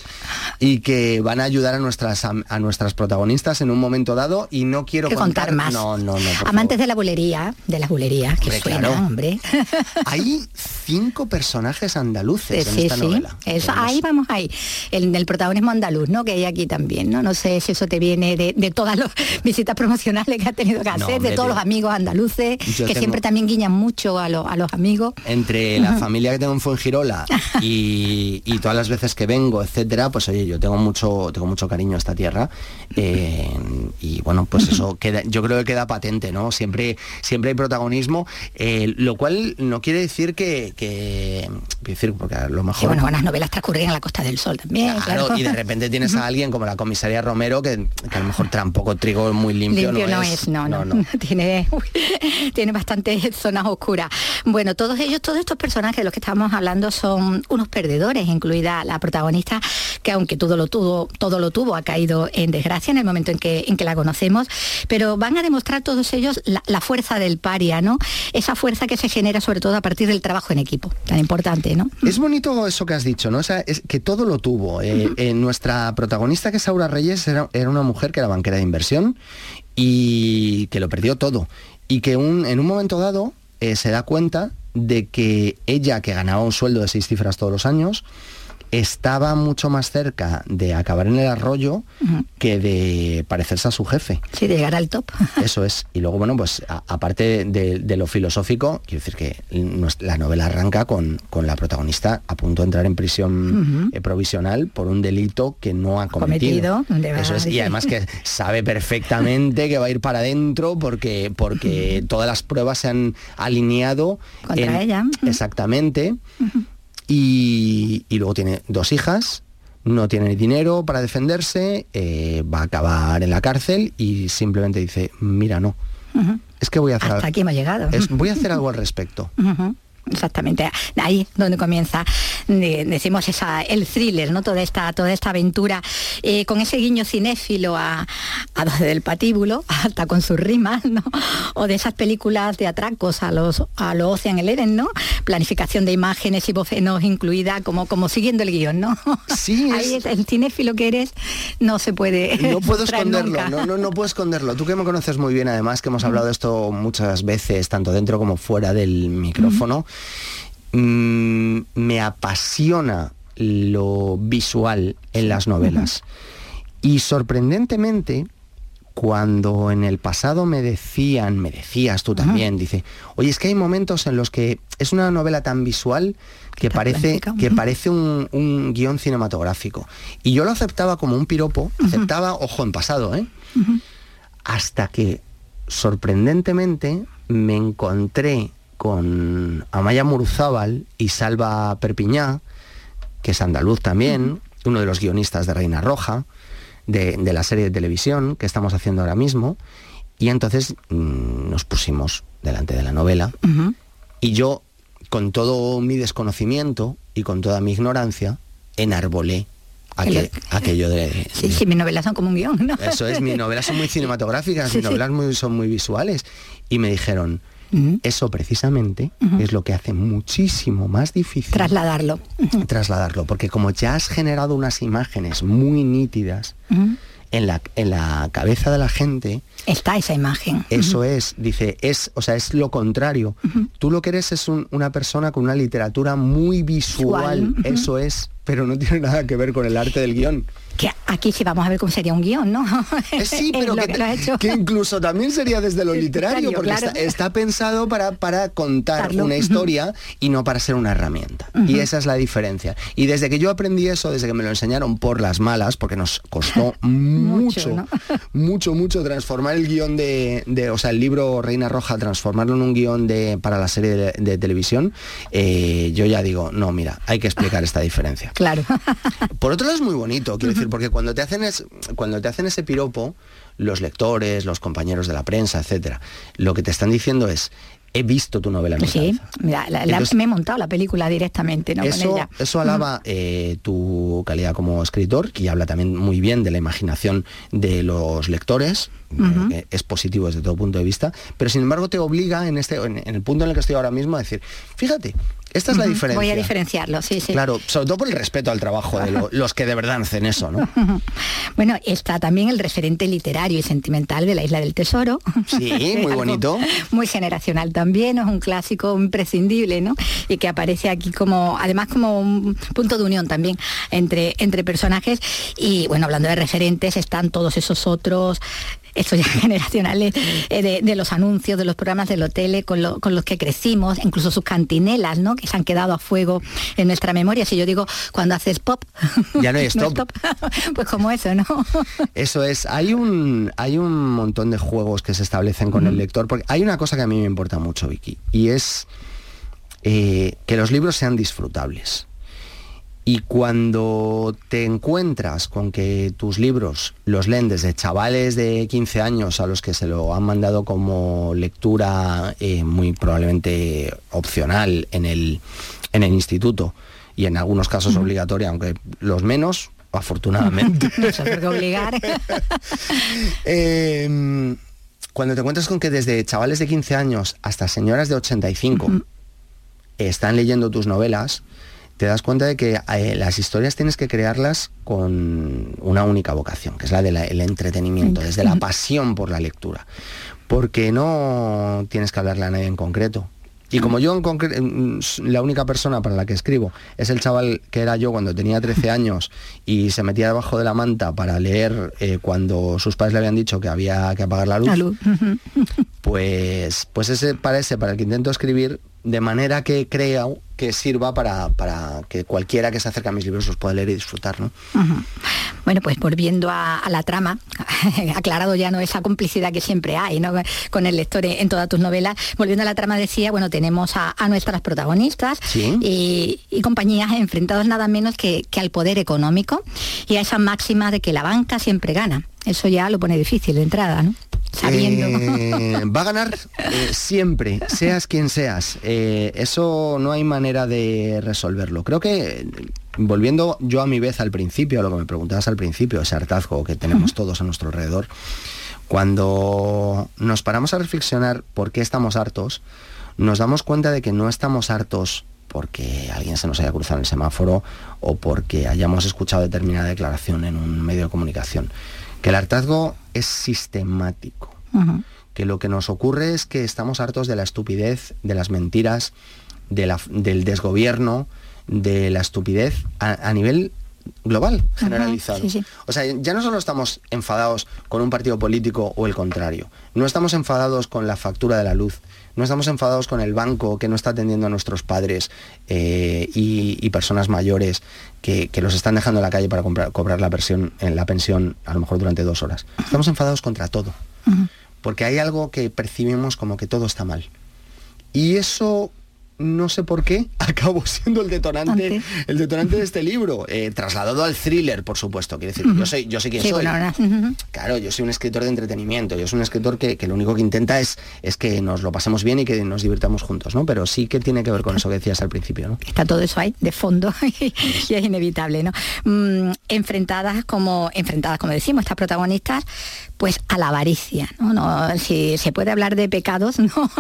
y que van a ayudar a nuestras, a, nuestras protagonistas en un momento dado y no quiero contar, más. No, no, no. Amantes de la bulería, de las bulerías, que suena, hombre. Hay cinco personajes andaluces en esta novela. Eso, ahí vamos ahí. El, el protagonismo andaluz, ¿no? Que hay aquí también, ¿no? No sé si eso te viene de, todas las visitas promocionales que has tenido que hacer, de todos los amigos andaluces, que siempre también guiñan mucho a, los amigos. Entre la familia que tengo en Fuengirola y, y todas las veces que vengo, etcétera, pues oye, yo tengo mucho, tengo mucho cariño a esta tierra. Eh, y bueno, pues eso queda, yo creo que queda patente, ¿no? Siempre, siempre hay protagonismo, eh, lo cual no quiere decir que, que decir, porque a lo mejor. bueno, buenas novelas transcurren en la Costa del Sol también. Claro, y de repente tienes a alguien como la comisaria Romero que, a lo mejor tampoco trigo muy limpio. Limpio no, es, no, no, no. tiene, tiene bastantes zonas oscuras bueno, todos ellos, todos estos personajes de los que estamos hablando son unos perdedores, incluida la protagonista, que aunque todo lo tuvo, todo lo tuvo, ha caído en desgracia en el momento en que, en que la conocemos, pero van a demostrar todos ellos la, fuerza del paria, ¿no? Esa fuerza que se genera sobre todo a partir del trabajo en equipo, tan importante, ¿no? Es bonito eso que has dicho, ¿no? O sea, es que todo lo tuvo. Eh, eh, nuestra protagonista, que es Aura Reyes, era, una mujer que era banquera de inversión y que lo perdió todo. Y que en un momento dado eh, se da cuenta de que ella, que ganaba un sueldo de seis cifras todos los años, estaba mucho más cerca de acabar en el arroyo que de parecerse a su jefe. Sí, de llegar al top. Eso es. Y luego, bueno, pues aparte de, lo filosófico, quiero decir que la novela arranca con, con, la protagonista a punto de entrar en prisión eh, provisional por un delito que no ha cometido. Eso es. Y además que sabe perfectamente que va a ir para adentro porque, porque todas las pruebas se han alineado. Contra ella. Exactamente. Y, luego tiene dos hijas, no tiene dinero para defenderse, eh, va a acabar en la cárcel y simplemente dice, mira, no. Es que voy a hacer Hasta aquí hemos llegado. voy a hacer algo al respecto. Exactamente, ahí donde comienza, decimos, esa, el thriller, ¿no? Toda esta, toda esta aventura, eh, con ese guiño cinéfilo a, a 12 del patíbulo, hasta con sus rimas, ¿no? O de esas películas de atracos a los a los Ocean Eleven, ¿no? Planificación de imágenes y vocenos incluida, como, como siguiendo el guion, ¿no? Sí. ahí es... el cinéfilo que eres no se puede. No puedo esconderlo, no, no, no puedo esconderlo. Tú que me conoces muy bien, además, que hemos hablado de esto muchas veces, tanto dentro como fuera del micrófono. Mm, me apasiona lo visual en las novelas. Y sorprendentemente, cuando en el pasado me decían, me decías tú también, dice, oye, es que hay momentos en los que es una novela tan visual que parece, que parece un, guion cinematográfico. Y yo lo aceptaba como un piropo, aceptaba, ojo, en pasado, ¿eh? Hasta que, sorprendentemente, me encontré con Amaya Muruzábal y Salva Perpiñá, que es andaluz también, uno de los guionistas de Reina Roja, de, la serie de televisión que estamos haciendo ahora mismo, y entonces mm, nos pusimos delante de la novela, y yo, con todo mi desconocimiento y con toda mi ignorancia, enarbolé aquello de, Sí, sí, mis novelas son como un guion, ¿no? Eso es, mis novelas son muy cinematográficas, mis novelas son muy visuales. Y me dijeron, eso precisamente es lo que hace muchísimo más difícil trasladarlo. Trasladarlo, porque como ya has generado unas imágenes muy nítidas en, la, en la cabeza de la gente, está esa imagen. Eso es, dice, es, o sea, es lo contrario. Tú lo que eres es una persona con una literatura muy visual. eso es, pero no tiene nada que ver con el arte del guion que aquí sí vamos a ver cómo sería un guion, ¿no? Eh, sí, pero que, incluso también sería desde lo literario, porque está, pensado para, para contar una historia y no para ser una herramienta. Y esa es la diferencia. Y desde que yo aprendí eso, desde que me lo enseñaron por las malas, porque nos costó mucho, mucho, mucho, transformar el guion de, o sea, el libro Reina Roja, transformarlo en un guion de, para la serie de, televisión, eh, yo ya digo, no, mira, hay que explicar esta diferencia. Claro. Por otro lado es muy bonito, quiero decir, porque cuando te hacen cuando te hacen ese piropo, los lectores, los compañeros de la prensa, etcétera, lo que te están diciendo es he visto tu novela. sí, me he montado la película directamente, ¿no? Eso, eso alaba eh, tu calidad como escritor, y habla también muy bien de la imaginación de los lectores, eh, es positivo desde todo punto de vista, pero sin embargo te obliga en, este, en el punto en el que estoy ahora mismo a decir, fíjate, esta es la diferencia. Voy a diferenciarlo, sí, sí. Claro, sobre todo por el respeto al trabajo de los que de verdad hacen eso, ¿no? bueno, está también el referente literario y sentimental de la Isla del Tesoro. Sí, muy bonito. muy generacional también, es un clásico imprescindible, ¿no? Y que aparece aquí como, además como un punto de unión también entre, entre personajes. Y bueno, hablando de referentes, están todos esos otros estos ya generacionales eh, de, los anuncios, de los programas del hotel con, los que crecimos, incluso sus cantinelas, ¿no? Que se han quedado a fuego en nuestra memoria. Si yo digo, cuando haces pop... Ya no hay stop. pues como eso, ¿no? eso es. Hay un, hay un montón de juegos que se establecen con el lector, porque hay una cosa que a mí me importa mucho, Vicky, y es eh, que los libros sean disfrutables. Y cuando te encuentras con que tus libros los leen desde chavales de 15 años a los que se lo han mandado como lectura eh, muy probablemente opcional en el, en el instituto y en algunos casos obligatoria, aunque los menos, afortunadamente. no obligar. Em, cuando te encuentras con que desde chavales de 15 años hasta señoras de 85 están leyendo tus novelas, te das cuenta de que eh, las historias tienes que crearlas con una única vocación, que es la del entretenimiento, desde la pasión por la lectura. Porque no tienes que hablarle a nadie en concreto. Y como yo en la única persona para la que escribo es el chaval que era yo cuando tenía 13 años y se metía debajo de la manta para leer eh, cuando sus padres le habían dicho que había que apagar la luz, pues, pues ese para ese, para el que intento escribir, de manera que crea que sirva para, para, que cualquiera que se acerque a mis libros los pueda leer y disfrutar. ¿no? Bueno, pues volviendo a, la trama, aclarado ya no esa complicidad que siempre hay ¿no? con el lector en todas tus novelas, volviendo a la trama decía, bueno, tenemos a, nuestras protagonistas y, compañías enfrentados nada menos que, que al poder económico y a esa máxima de que la banca siempre gana. Eso ya lo pone difícil de entrada, ¿no? Eh, va a ganar eh, siempre, seas quien seas. Eh, eso no hay manera de resolverlo. Creo que, volviendo yo a mi vez al principio, a lo que me preguntabas al principio, ese hartazgo que tenemos todos a nuestro alrededor, cuando nos paramos a reflexionar por qué estamos hartos, nos damos cuenta de que no estamos hartos porque alguien se nos haya cruzado en el semáforo o porque hayamos escuchado determinada declaración en un medio de comunicación. Que el hartazgo es sistemático. Que lo que nos ocurre es que estamos hartos de la estupidez, de las mentiras, del desgobierno, de la estupidez a, nivel global, generalizado. O sea, ya no solo estamos enfadados con un partido político o el contrario, no estamos enfadados con la factura de la luz, no estamos enfadados con el banco que no está atendiendo a nuestros padres eh, y, personas mayores que, los están dejando en la calle para cobrar la, pensión, la pensión a lo mejor durante dos horas. Estamos enfadados contra todo porque hay algo que percibimos como que todo está mal. Y eso no sé por qué, acabó siendo el detonante, el detonante de este libro, eh, trasladado al thriller, por supuesto. Quiere decir, yo soy, yo sé quién soy. Claro, yo soy un escritor de entretenimiento, yo soy un escritor que, lo único que intenta es, es que nos lo pasemos bien y que nos divirtamos juntos, ¿no? Pero sí que tiene que ver con eso que decías al principio, ¿no? Está todo eso ahí, de fondo, y es inevitable, ¿no? Mm, enfrentadas como, enfrentadas, como decimos, estas protagonistas, pues a la avaricia, ¿no? si se puede hablar de pecados, ¿no?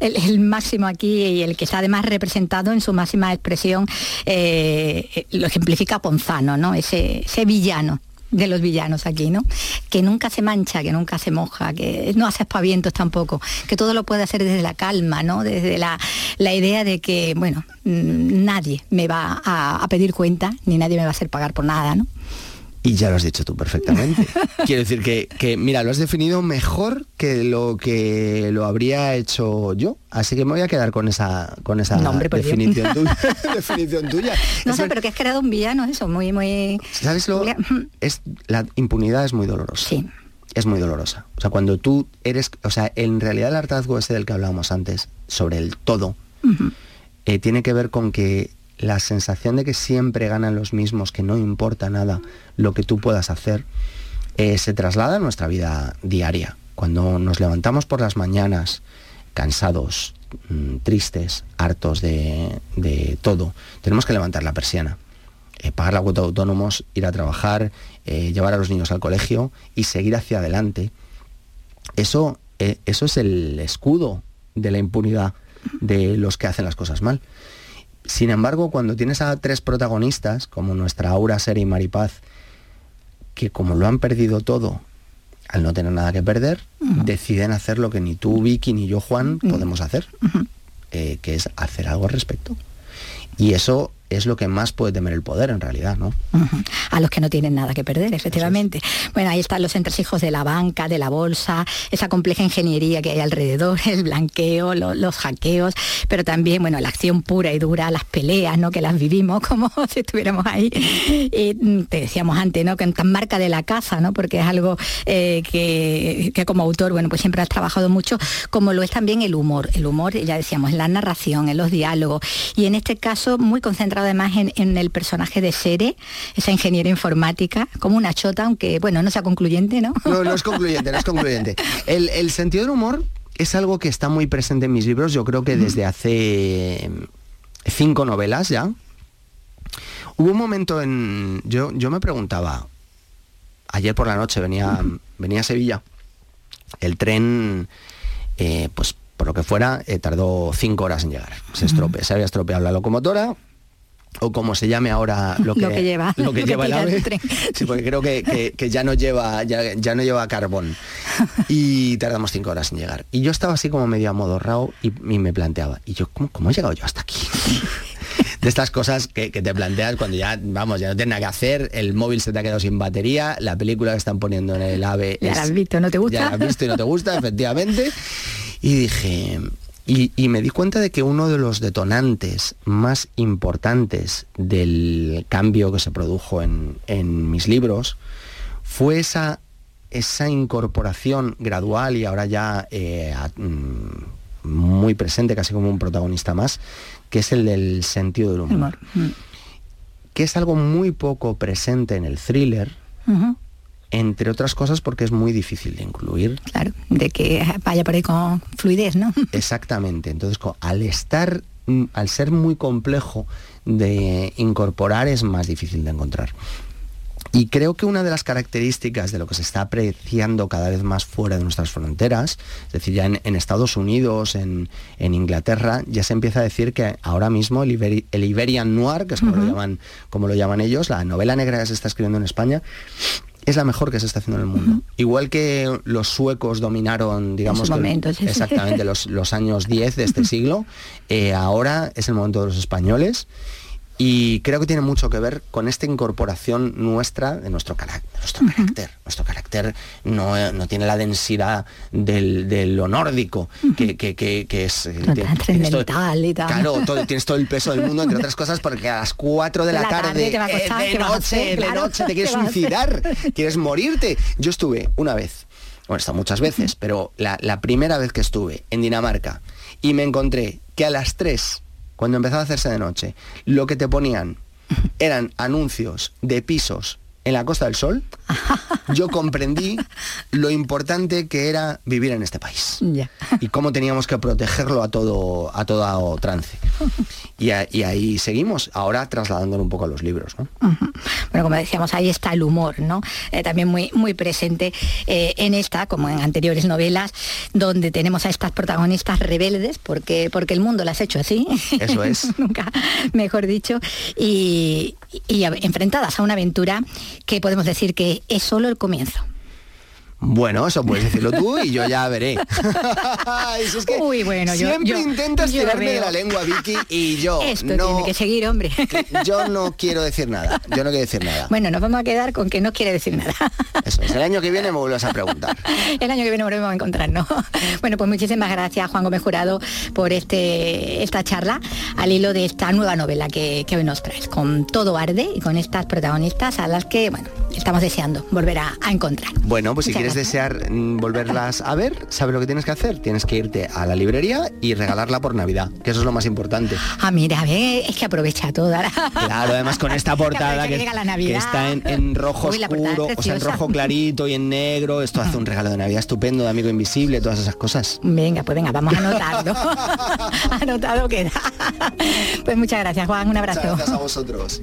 El, máximo aquí y el que está además representado en su máxima expresión eh, lo ejemplifica Ponzano, ¿no? Ese, villano de los villanos aquí, ¿no? Que nunca se mancha, que nunca se moja, que no hace espavientos tampoco, que todo lo puede hacer desde la calma, ¿no? Desde la, idea de que, bueno, mm, nadie me va a, a, pedir cuenta, ni nadie me va a hacer pagar por nada, ¿no? Y ya lo has dicho tú perfectamente. Quiero decir que, mira, lo has definido mejor que lo que lo habría hecho yo. Así que me voy a quedar con esa, con esa definición, tuya, definición, tuya. No sé, pero que has creado un villano, eso, muy, muy... ¿Sabes lo? Es, la impunidad es muy dolorosa. Sí. Es muy dolorosa. O sea, cuando tú eres... O sea, en realidad el hartazgo ese del que hablábamos antes, sobre el todo, eh, tiene que ver con que la sensación de que siempre ganan los mismos, que no importa nada lo que tú puedas hacer, eh, se traslada a nuestra vida diaria. Cuando nos levantamos por las mañanas cansados, mm, tristes, hartos de, todo, tenemos que levantar la persiana, eh, pagar la cuota de autónomos, ir a trabajar, eh, llevar a los niños al colegio y seguir hacia adelante. Eso, eso es el escudo de la impunidad de los que hacen las cosas mal. Sin embargo, cuando tienes a tres protagonistas, como nuestra Aura, Sera y Maripaz, que como lo han perdido todo, al no tener nada que perder, deciden hacer lo que ni tú, Vicky, ni yo, Juan, podemos hacer, eh, que es hacer algo al respecto. Y eso es lo que más puede temer el poder en realidad, ¿no? A los que no tienen nada que perder, efectivamente. Bueno, ahí están los entresijos de la banca, de la bolsa, esa compleja ingeniería que hay alrededor, el blanqueo, los hackeos, pero también, bueno, la acción pura y dura, las peleas, ¿no? Que las vivimos como si estuviéramos ahí. Y mm, te decíamos antes, ¿no? Que tan marca de la casa, ¿no? Porque es algo eh, que, como autor, bueno, pues siempre has trabajado mucho, como lo es también el humor. El humor, ya decíamos, en la narración, en los diálogos. Y en este caso, muy concentrado además en, el personaje de Sere, esa ingeniera informática, como una chota, aunque bueno, no sea concluyente, ¿no? No, no es concluyente, no es concluyente. El, sentido del humor es algo que está muy presente en mis libros, yo creo que desde hace cinco novelas ya. Hubo un momento en. Yo, yo me preguntaba. Ayer por la noche venía, venía a Sevilla. El tren, eh, pues por lo que fuera, eh, tardó cinco horas en llegar. Se, se había estropeado la locomotora, o como se llame ahora lo que, Lo que lleva, lo que lo que lleva el el ave. tren. Sí, porque creo que, que- que ya no lleva ya, ya no lleva carbón y tardamos cinco horas en llegar y yo estaba así como medio amodorrado y, y me planteaba y yo ¿cómo, cómo he llegado yo hasta aquí de estas cosas que, que te planteas cuando ya vamos ya no tienes nada que hacer el móvil se te ha quedado sin batería la película que están poniendo en el ave Ya es- la has visto, ¿no te gusta? ya la has visto y no te gusta efectivamente y dije y, y me di cuenta de que uno de los detonantes más importantes del cambio que se produjo en, en mis libros fue esa, esa incorporación gradual y ahora ya eh, a- mm, muy presente, casi como un protagonista más, que es el del sentido del humor, Humor. Mm. que es algo muy poco presente en el thriller. Entre otras cosas porque es muy difícil de incluir. Claro, de que vaya por ahí con fluidez, ¿no? Exactamente. Entonces, al estar, mm, al ser muy complejo de incorporar, es más difícil de encontrar. Y creo que una de las características de lo que se está apreciando cada vez más fuera de nuestras fronteras, es decir, ya en, en Estados Unidos, en, en Inglaterra, ya se empieza a decir que ahora mismo el, Iberi- el Iberian Noir, que es como, lo Ujú. llaman, como lo llaman ellos, la novela negra que se está escribiendo en España, es la mejor que se está haciendo en el mundo. Igual que los suecos dominaron, digamos, momento, sí. exactamente los, los años 10 de este siglo, eh, ahora es el momento de los españoles. Y creo que tiene mucho que ver con esta incorporación nuestra, de nuestro, carac- nuestro carácter. Nuestro carácter no, eh, no tiene la densidad del, de lo nórdico, que, que- que- que es... eh, Tan tiene- tienes todo- trascendental y tal. Claro, todo- tienes todo el peso del mundo, entre otras cosas, porque a las 4 de la, De la tarde costar, eh, de ¿qué vas a noche, hacer? de noche, te quieres suicidar, quieres morirte. Yo estuve una vez, bueno, estado muchas veces, pero la, la primera vez que estuve en Dinamarca y me encontré que a las 3, cuando empezaba a hacerse de noche, lo que te ponían eran anuncios de pisos en la Costa del Sol, yo comprendí lo importante que era vivir en este país y cómo teníamos que protegerlo a todo a todo trance. Y, a- y ahí seguimos, ahora trasladándolo un poco a los libros, ¿no? Bueno, como decíamos, ahí está el humor, ¿no? Eh, también muy, muy presente eh, en esta, como en anteriores novelas, donde tenemos a estas protagonistas rebeldes, porque, porque el mundo las ha hecho así. Eso es. Nunca, mejor dicho, y, enfrentadas a una aventura que podemos decir que es solo el comienzo. Bueno, eso puedes decirlo tú y yo ya veré. Eso es que Uy, bueno, yo- siempre yo- intentas yo tirarme de la lengua, Vicky, y yo Esto no, tiene que seguir, hombre. yo no quiero decir nada. Yo no quiero decir nada. Bueno, nos vamos a quedar con que no quiere decir nada. Eso es. El año que viene me vuelves a preguntar. El año que viene volvemos a encontrarnos. Bueno, pues muchísimas gracias, Juan Gómez Jurado, por este, esta charla al hilo de esta nueva novela que, que hoy nos traes, con Todo Arde y con estas protagonistas a las que, bueno, estamos deseando volver a, a encontrar. Bueno, pues si quieres desear mm, volverlas a ver, ¿sabes lo que tienes que hacer? Tienes que irte a la librería y regalarla por Navidad, que eso es lo más importante. Ah, mira, ve, es que aprovecha toda. Claro, además con esta portada que que, la que está en, en rojo Uy, oscuro, o sea, en rojo clarito y en negro, esto hace un regalo de Navidad estupendo, de amigo invisible, todas esas cosas. Venga, pues venga, vamos a anotarlo. Anotado queda. Pues muchas gracias, Juan. Un abrazo. Muchas gracias a vosotros.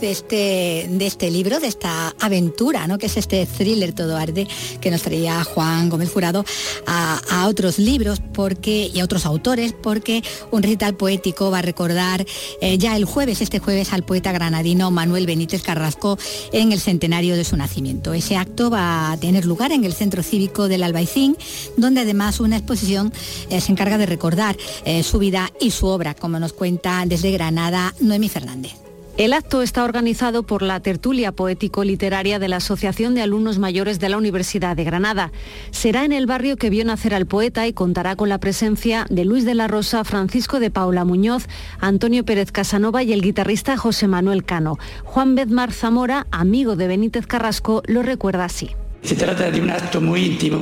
De este, de este libro, de esta aventura, ¿no? que es este thriller todo arde que nos traía Juan Gómez Jurado a, otros libros porque, y a otros autores, porque un recital poético va a recordar eh, ya el jueves, este jueves, al poeta granadino Manuel Benítez Carrasco en el centenario de su nacimiento. Ese acto va a tener lugar en el Centro Cívico del Albaicín, donde además una exposición eh, se encarga de recordar eh, su vida y su obra, como nos cuenta desde Granada Noemí Fernández. El acto está organizado por la tertulia poético-literaria de la Asociación de Alumnos Mayores de la Universidad de Granada. Será en el barrio que vio nacer al poeta y contará con la presencia de Luis de la Rosa, Francisco de Paula Muñoz, Antonio Pérez Casanova y el guitarrista José Manuel Cano. Juan Bedmar Zamora, amigo de Benítez Carrasco, lo recuerda así. Se trata de un acto muy íntimo,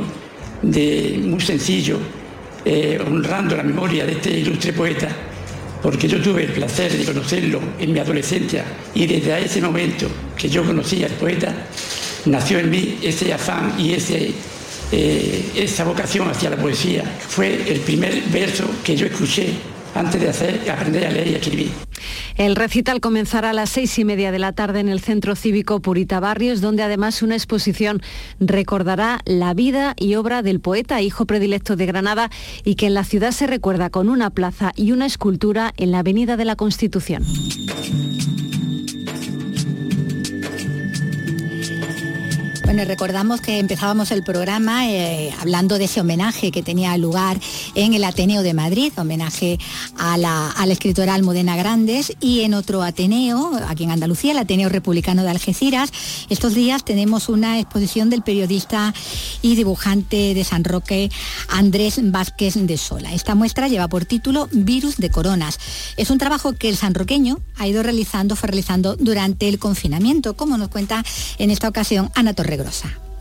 de, muy sencillo, eh, honrando la memoria de este ilustre poeta, porque yo tuve el placer de conocerlo en mi adolescencia y desde ese momento que yo conocí al poeta, nació en mí ese afán y ese, eh, esa vocación hacia la poesía. Fue el primer verso que yo escuché antes de hacer, aprender a leer y escribir. El recital comenzará a las seis y media de la tarde en el Centro Cívico Purita Barrios, donde además una exposición recordará la vida y obra del poeta, hijo predilecto de Granada, y que en la ciudad se recuerda con una plaza y una escultura en la Avenida de la Constitución. Bueno, recordamos que empezábamos el programa eh, hablando de ese homenaje que tenía lugar en el Ateneo de Madrid, homenaje a la, a escritora Almudena Grandes y en otro Ateneo, aquí en Andalucía, el Ateneo Republicano de Algeciras. Estos días tenemos una exposición del periodista y dibujante de San Roque, Andrés Vázquez de Sola. Esta muestra lleva por título Virus de Coronas. Es un trabajo que el sanroqueño ha ido realizando, fue realizando durante el confinamiento, como nos cuenta en esta ocasión Ana Torre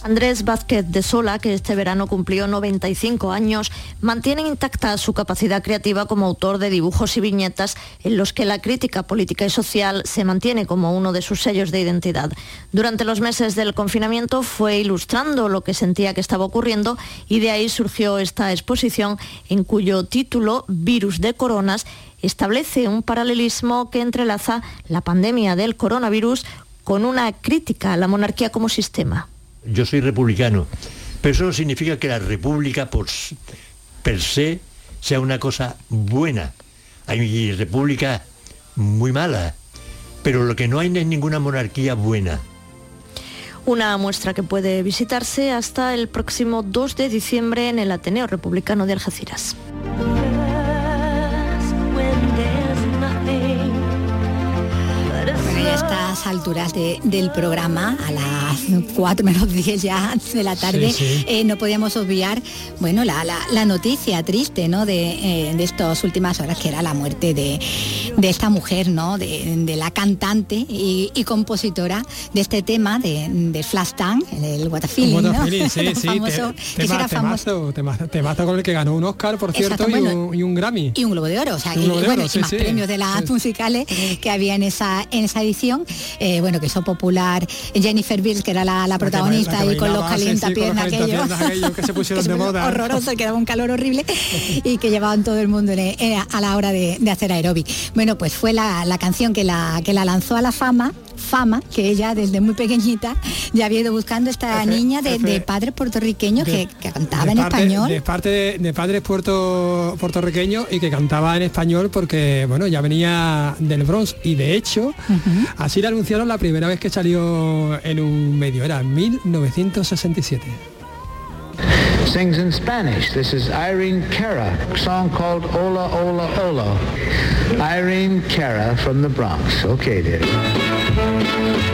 Andrés Vázquez de Sola, que este verano cumplió 95 años, mantiene intacta su capacidad creativa como autor de dibujos y viñetas en los que la crítica política y social se mantiene como uno de sus sellos de identidad. Durante los meses del confinamiento fue ilustrando lo que sentía que estaba ocurriendo y de ahí surgió esta exposición en cuyo título, Virus de Coronas, establece un paralelismo que entrelaza la pandemia del coronavirus con una crítica a la monarquía como sistema. Yo soy republicano, pero eso no significa que la república por, per se sea una cosa buena. Hay república muy mala, pero lo que no hay es ninguna monarquía buena. Una muestra que puede visitarse hasta el próximo 2 de diciembre en el Ateneo Republicano de Algeciras. Estas alturas del programa, a las 4 menos 10 ya de la tarde, Sí, sí. eh, no podíamos obviar, bueno, la, la- la noticia triste, ¿no? De, eh, de estas últimas horas, que era la muerte de, de esta mujer, ¿no? De, de la cantante y, y compositora de este tema, de, de Flashdance, el a ¿no? Feeling, sí, Tan sí, famoso, te- famoso. temazo, con el que ganó un Oscar, por cierto, Exacto, y, bueno, un, y un Grammy. y un globo de oro, o sea, y, de bueno, Oro, y sí, más premios de las musicales que había en esa en esa edición, eh, bueno, que hizo popular Jennifer Bills, que era la, la protagonista, la que y con los bailaba, sí, calientapiernas aquellos, calientapiernas aquellos que se pusieron de moda. horroroso, que daba un calor horrible y que llevaban todo el mundo en- en- a la hora de, de hacer aeróbic. Bueno, pues fue la, la canción que la, que la lanzó a la fama, fama, que ella desde muy pequeñita ya había ido buscando esta niña de, de padres puertorriqueños que, que cantaba en parte- español. De parte de, de padres puerto, puertorriqueños y que cantaba en español porque, bueno, ya venía del Bronx y de hecho, así la anunciaron la primera vez que salió en un medio, era en 1967. Sings in Spanish. This is Irene Cara, song called Ola Ola Ola. Irene Cara from the Bronx. Okay, dear. Hola,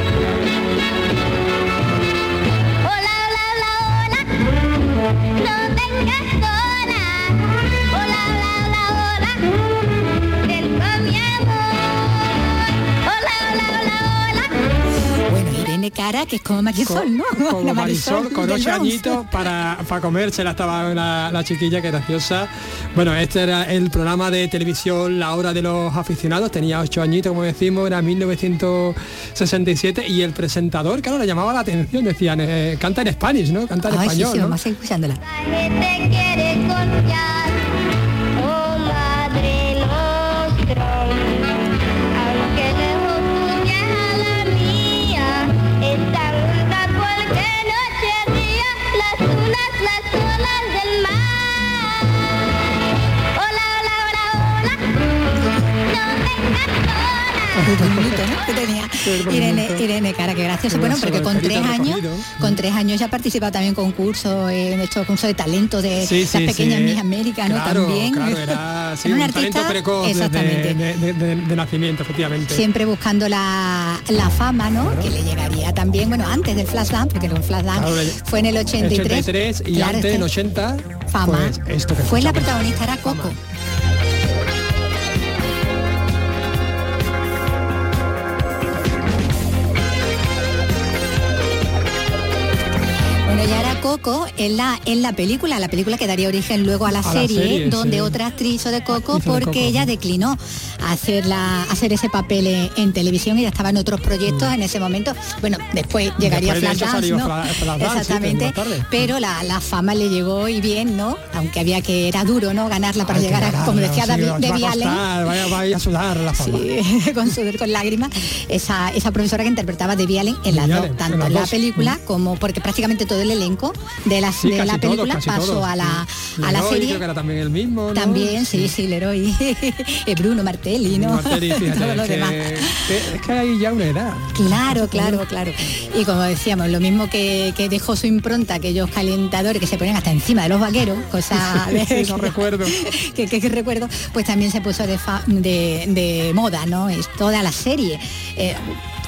Cara, que es como Marisol, ¿no? Como Marisol, con ocho añitos para, para comérsela estaba la, la chiquilla que graciosa. Bueno, este era el programa de televisión La Hora de los Aficionados, tenía ocho añitos, como decimos, era 1967 y el presentador, claro, le llamaba la atención, decían, eh, canta en Spanish, ¿no? Canta en Ay, español. sí, ¿no? vamos a seguir escuchándola. ¿No? Que tenía Irene, Irene Cara, que gracioso. Bueno, porque con tres años, con tres años ya ha participado también en concursos, en estos concursos de talento de Sí, las sí, pequeñas sí. Miss América, ¿no? Claro, también. claro, era un talento artista, precoz exactamente. de, de- de- de nacimiento, efectivamente. Siempre buscando la, la fama, ¿no? Que le llegaría también, bueno, antes del Flashdance, porque el Flashdance Claro, fue en el 83. 83 y Claro, antes este- en 80 Fama. pues esto que Fue la protagonista, era Coco. Bueno, Coco en la, en la película, la película que daría origen luego a la, A la serie, donde sí. otra actriz hizo de Coco Hizo de porque Coco, ella declinó hacer, la, hacer ese papel en, en televisión y ya estaba en otros proyectos en ese momento. Bueno, después llegaría Mm. De Flashdance, ¿no? Exactamente. pero la, la fama le llegó y bien, ¿no? Aunque había que era duro, ¿no? Ganarla para llegar a, como decía sí, David, a Allen. costar, vaya, vaya a sudar la fama. Con sudor, con lágrimas, esa, esa profesora que interpretaba a Debbie Allen en las dos, tanto en la película Mm. como porque prácticamente todo el elenco de la, Sí, de la película pasó a la, a la serie. creo que era también el mismo, ¿no? También, sí, sí, Leroy, Eh, Bruno Martelli, ¿no? Martelli, fíjate, Todo lo que- demás. que- es que hay ya una edad. Claro, claro, claro. Y como decíamos, lo mismo que, que dejó su impronta, aquellos calentadores que se ponían hasta encima de los vaqueros, cosa de, Sí, no recuerdo. que, que- que recuerdo, pues también se puso de, fa- de, de moda, ¿no? Es toda la serie. Eh,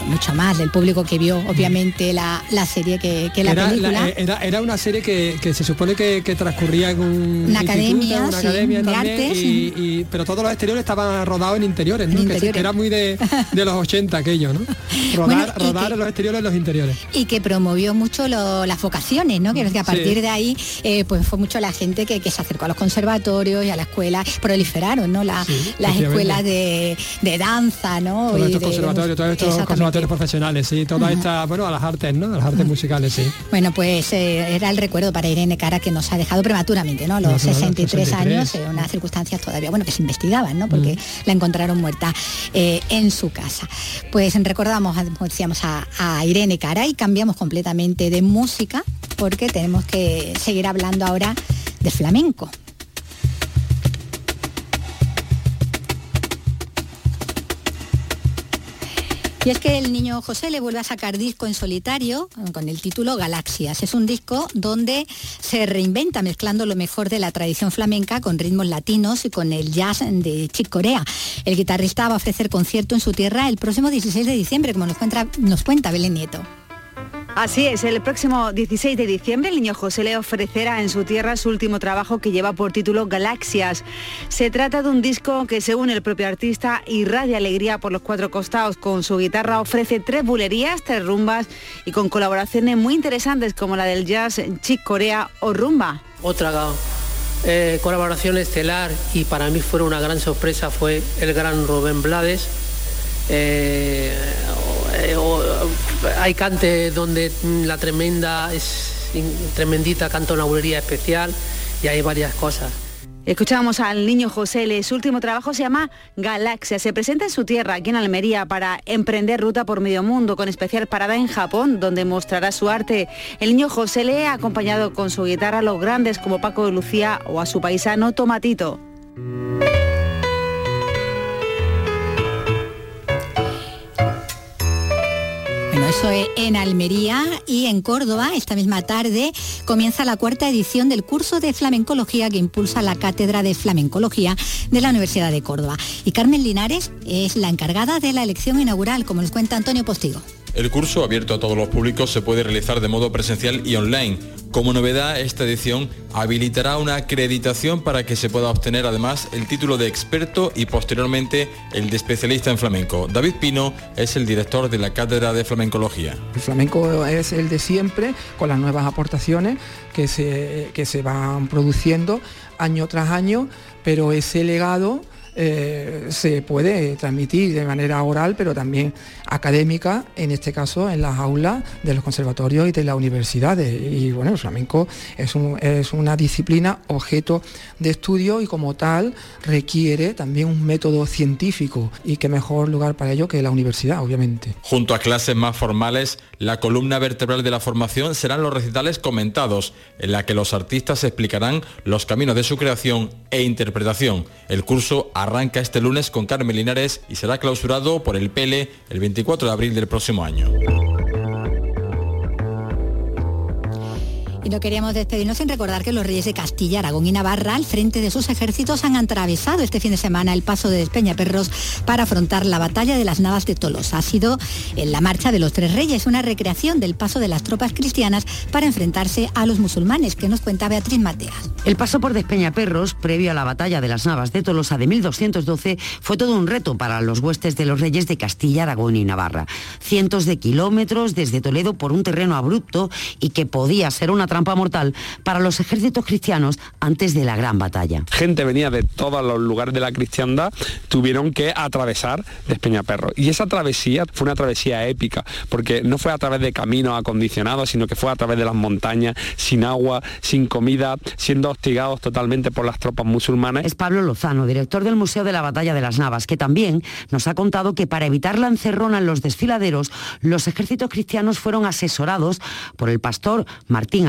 mucho más del público que vio, obviamente, la, la serie que, que la era, película. la- eh, era, era una serie que, que se supone que, que transcurría en un Una academia, una sí, academia de también, arte, y, sí. y- pero todos los exteriores estaban rodados en interiores, ¿no? Que se- interiores. Que, era muy de, de los 80 aquello, ¿no? Rodar, Bueno, rodar en los exteriores y los interiores. y que promovió mucho lo- las vocaciones, ¿no? Que, que a Sí. partir de ahí, eh, pues fue mucho la gente que, se acercó a los conservatorios y a la escuela, proliferaron, ¿no? La- las escuelas de, de danza, ¿no? Todos estos conservatorios, todos estos Exactamente. Conservatorios profesionales, sí, todas estas, bueno, a las artes, ¿no? A las artes musicales, sí. Bueno, pues eh, era el recuerdo para Irene Cara que nos ha dejado prematuramente, ¿no? Los Prematuramente, 63, 63. años, eh, unas circunstancias todavía, bueno, que se investigaban, ¿no? Porque la encontraron muerta eh, en su casa. Pues recordamos, como decíamos, a, a Irene Cara y cambiamos completamente de música porque tenemos que seguir hablando ahora de flamenco. Y es que el niño José le vuelve a sacar disco en solitario eh, con el título Galaxias. Es un disco donde se reinventa mezclando lo mejor de la tradición flamenca con ritmos latinos y con el jazz de Chick Corea. El guitarrista va a ofrecer concierto en su tierra el próximo 16 de diciembre, como nos cuenta, nos cuenta Belén Nieto. Así es, el próximo 16 de diciembre el niño José le ofrecerá en su tierra su último trabajo que lleva por título Galaxias. Se trata de un disco que según el propio artista irradia alegría por los cuatro costados. Con su guitarra ofrece tres bulerías, tres rumbas y con colaboraciones muy interesantes como la del jazz Chick Corea o Rumba. Otra eh, colaboración estelar y para mí fue una gran sorpresa fue el gran Rubén Blades. Eh, eh, hay cantes donde mm, la tremenda es tremendita canta una bulería especial y hay varias cosas. Escuchábamos al niño José, Le- su último trabajo se llama Galaxia. Se presenta en su tierra, aquí en Almería, para emprender ruta por medio mundo, con especial parada en Japón, donde mostrará su arte. El niño José le ha acompañado con su guitarra a los grandes como Paco de Lucía o a su paisano Tomatito. Es en Almería y en Córdoba, esta misma tarde, comienza la cuarta edición del curso de flamencología que impulsa la Cátedra de Flamencología de la Universidad de Córdoba. Y Carmen Linares es la encargada de la elección inaugural, como nos cuenta Antonio Postigo. El curso, abierto a todos los públicos, se puede realizar de modo presencial y online. Como novedad, esta edición habilitará una acreditación para que se pueda obtener además el título de experto y posteriormente el de especialista en flamenco. David Pino es el director de la Cátedra de Flamencología. El flamenco es el de siempre, con las nuevas aportaciones que se, que se van produciendo año tras año, pero ese legado eh, se puede transmitir de manera oral, pero también académica, en este caso en las aulas de los conservatorios y de las universidades. Y bueno, el flamenco es, un- es una disciplina objeto de estudio y como tal requiere también un método científico y qué mejor lugar para ello que la universidad, obviamente. Junto a clases más formales, la columna vertebral de la formación serán los recitales comentados, en la que los artistas explicarán los caminos de su creación e interpretación. El curso arranca este lunes con Carmen Linares y será clausurado por el PELE el 24 de abril del próximo año. No queríamos despedirnos sin recordar que los reyes de Castilla, Aragón y Navarra, al frente de sus ejércitos, han atravesado este fin de semana el paso de Despeñaperros para afrontar la batalla de las Navas de Tolosa. Ha sido en la marcha de los tres reyes, una recreación del paso de las tropas cristianas para enfrentarse a los musulmanes, que nos cuenta Beatriz Mateas. El paso por Despeñaperros, previo a la batalla de las Navas de Tolosa de 1212, fue todo un reto para los huestes de los reyes de Castilla, Aragón y Navarra. Cientos de kilómetros desde Toledo por un terreno abrupto y que podía ser una trampa trampa mortal para los ejércitos cristianos antes de la gran batalla. Gente venía de todos los lugares de la cristiandad, tuvieron que atravesar Despeñaperro. Y esa travesía fue una travesía épica, porque no fue a través de caminos acondicionados, sino que fue a través de las montañas, sin agua, sin comida, siendo hostigados totalmente por las tropas musulmanas. Es Pablo Lozano, director del Museo de la Batalla de las Navas, que también nos ha contado que para evitar la encerrona en los desfiladeros, los ejércitos cristianos fueron asesorados por el pastor Martín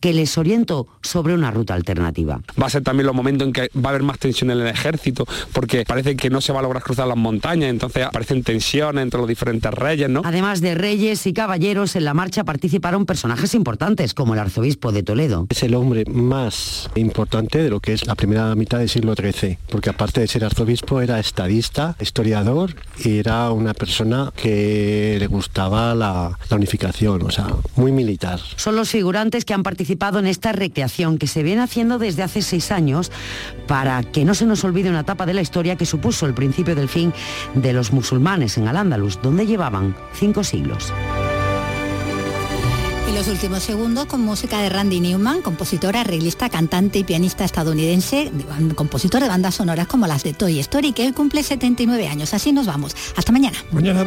Que les orientó sobre una ruta alternativa. Va a ser también los momentos en que va a haber más tensión en el ejército, porque parece que no se va a lograr cruzar las montañas, entonces aparecen tensiones entre los diferentes reyes, ¿no? Además de reyes y caballeros, en la marcha participaron personajes importantes, como el arzobispo de Toledo. Es el hombre más importante de lo que es la primera mitad del siglo XIII, porque aparte de ser arzobispo era estadista, historiador y era una persona que le gustaba la, la unificación, o sea, muy militar. Son los figurantes que han participado en esta recreación que se viene haciendo desde hace seis años para que no se nos olvide una etapa de la historia que supuso el principio del fin de los musulmanes en Al-Ándalus, donde llevaban cinco siglos. En los últimos segundos, con música de Randy Newman, compositor, arreglista, cantante y pianista estadounidense, compositor de bandas sonoras como las de Toy Story, que él cumple 79 años. Así nos vamos. Hasta mañana. Mañana.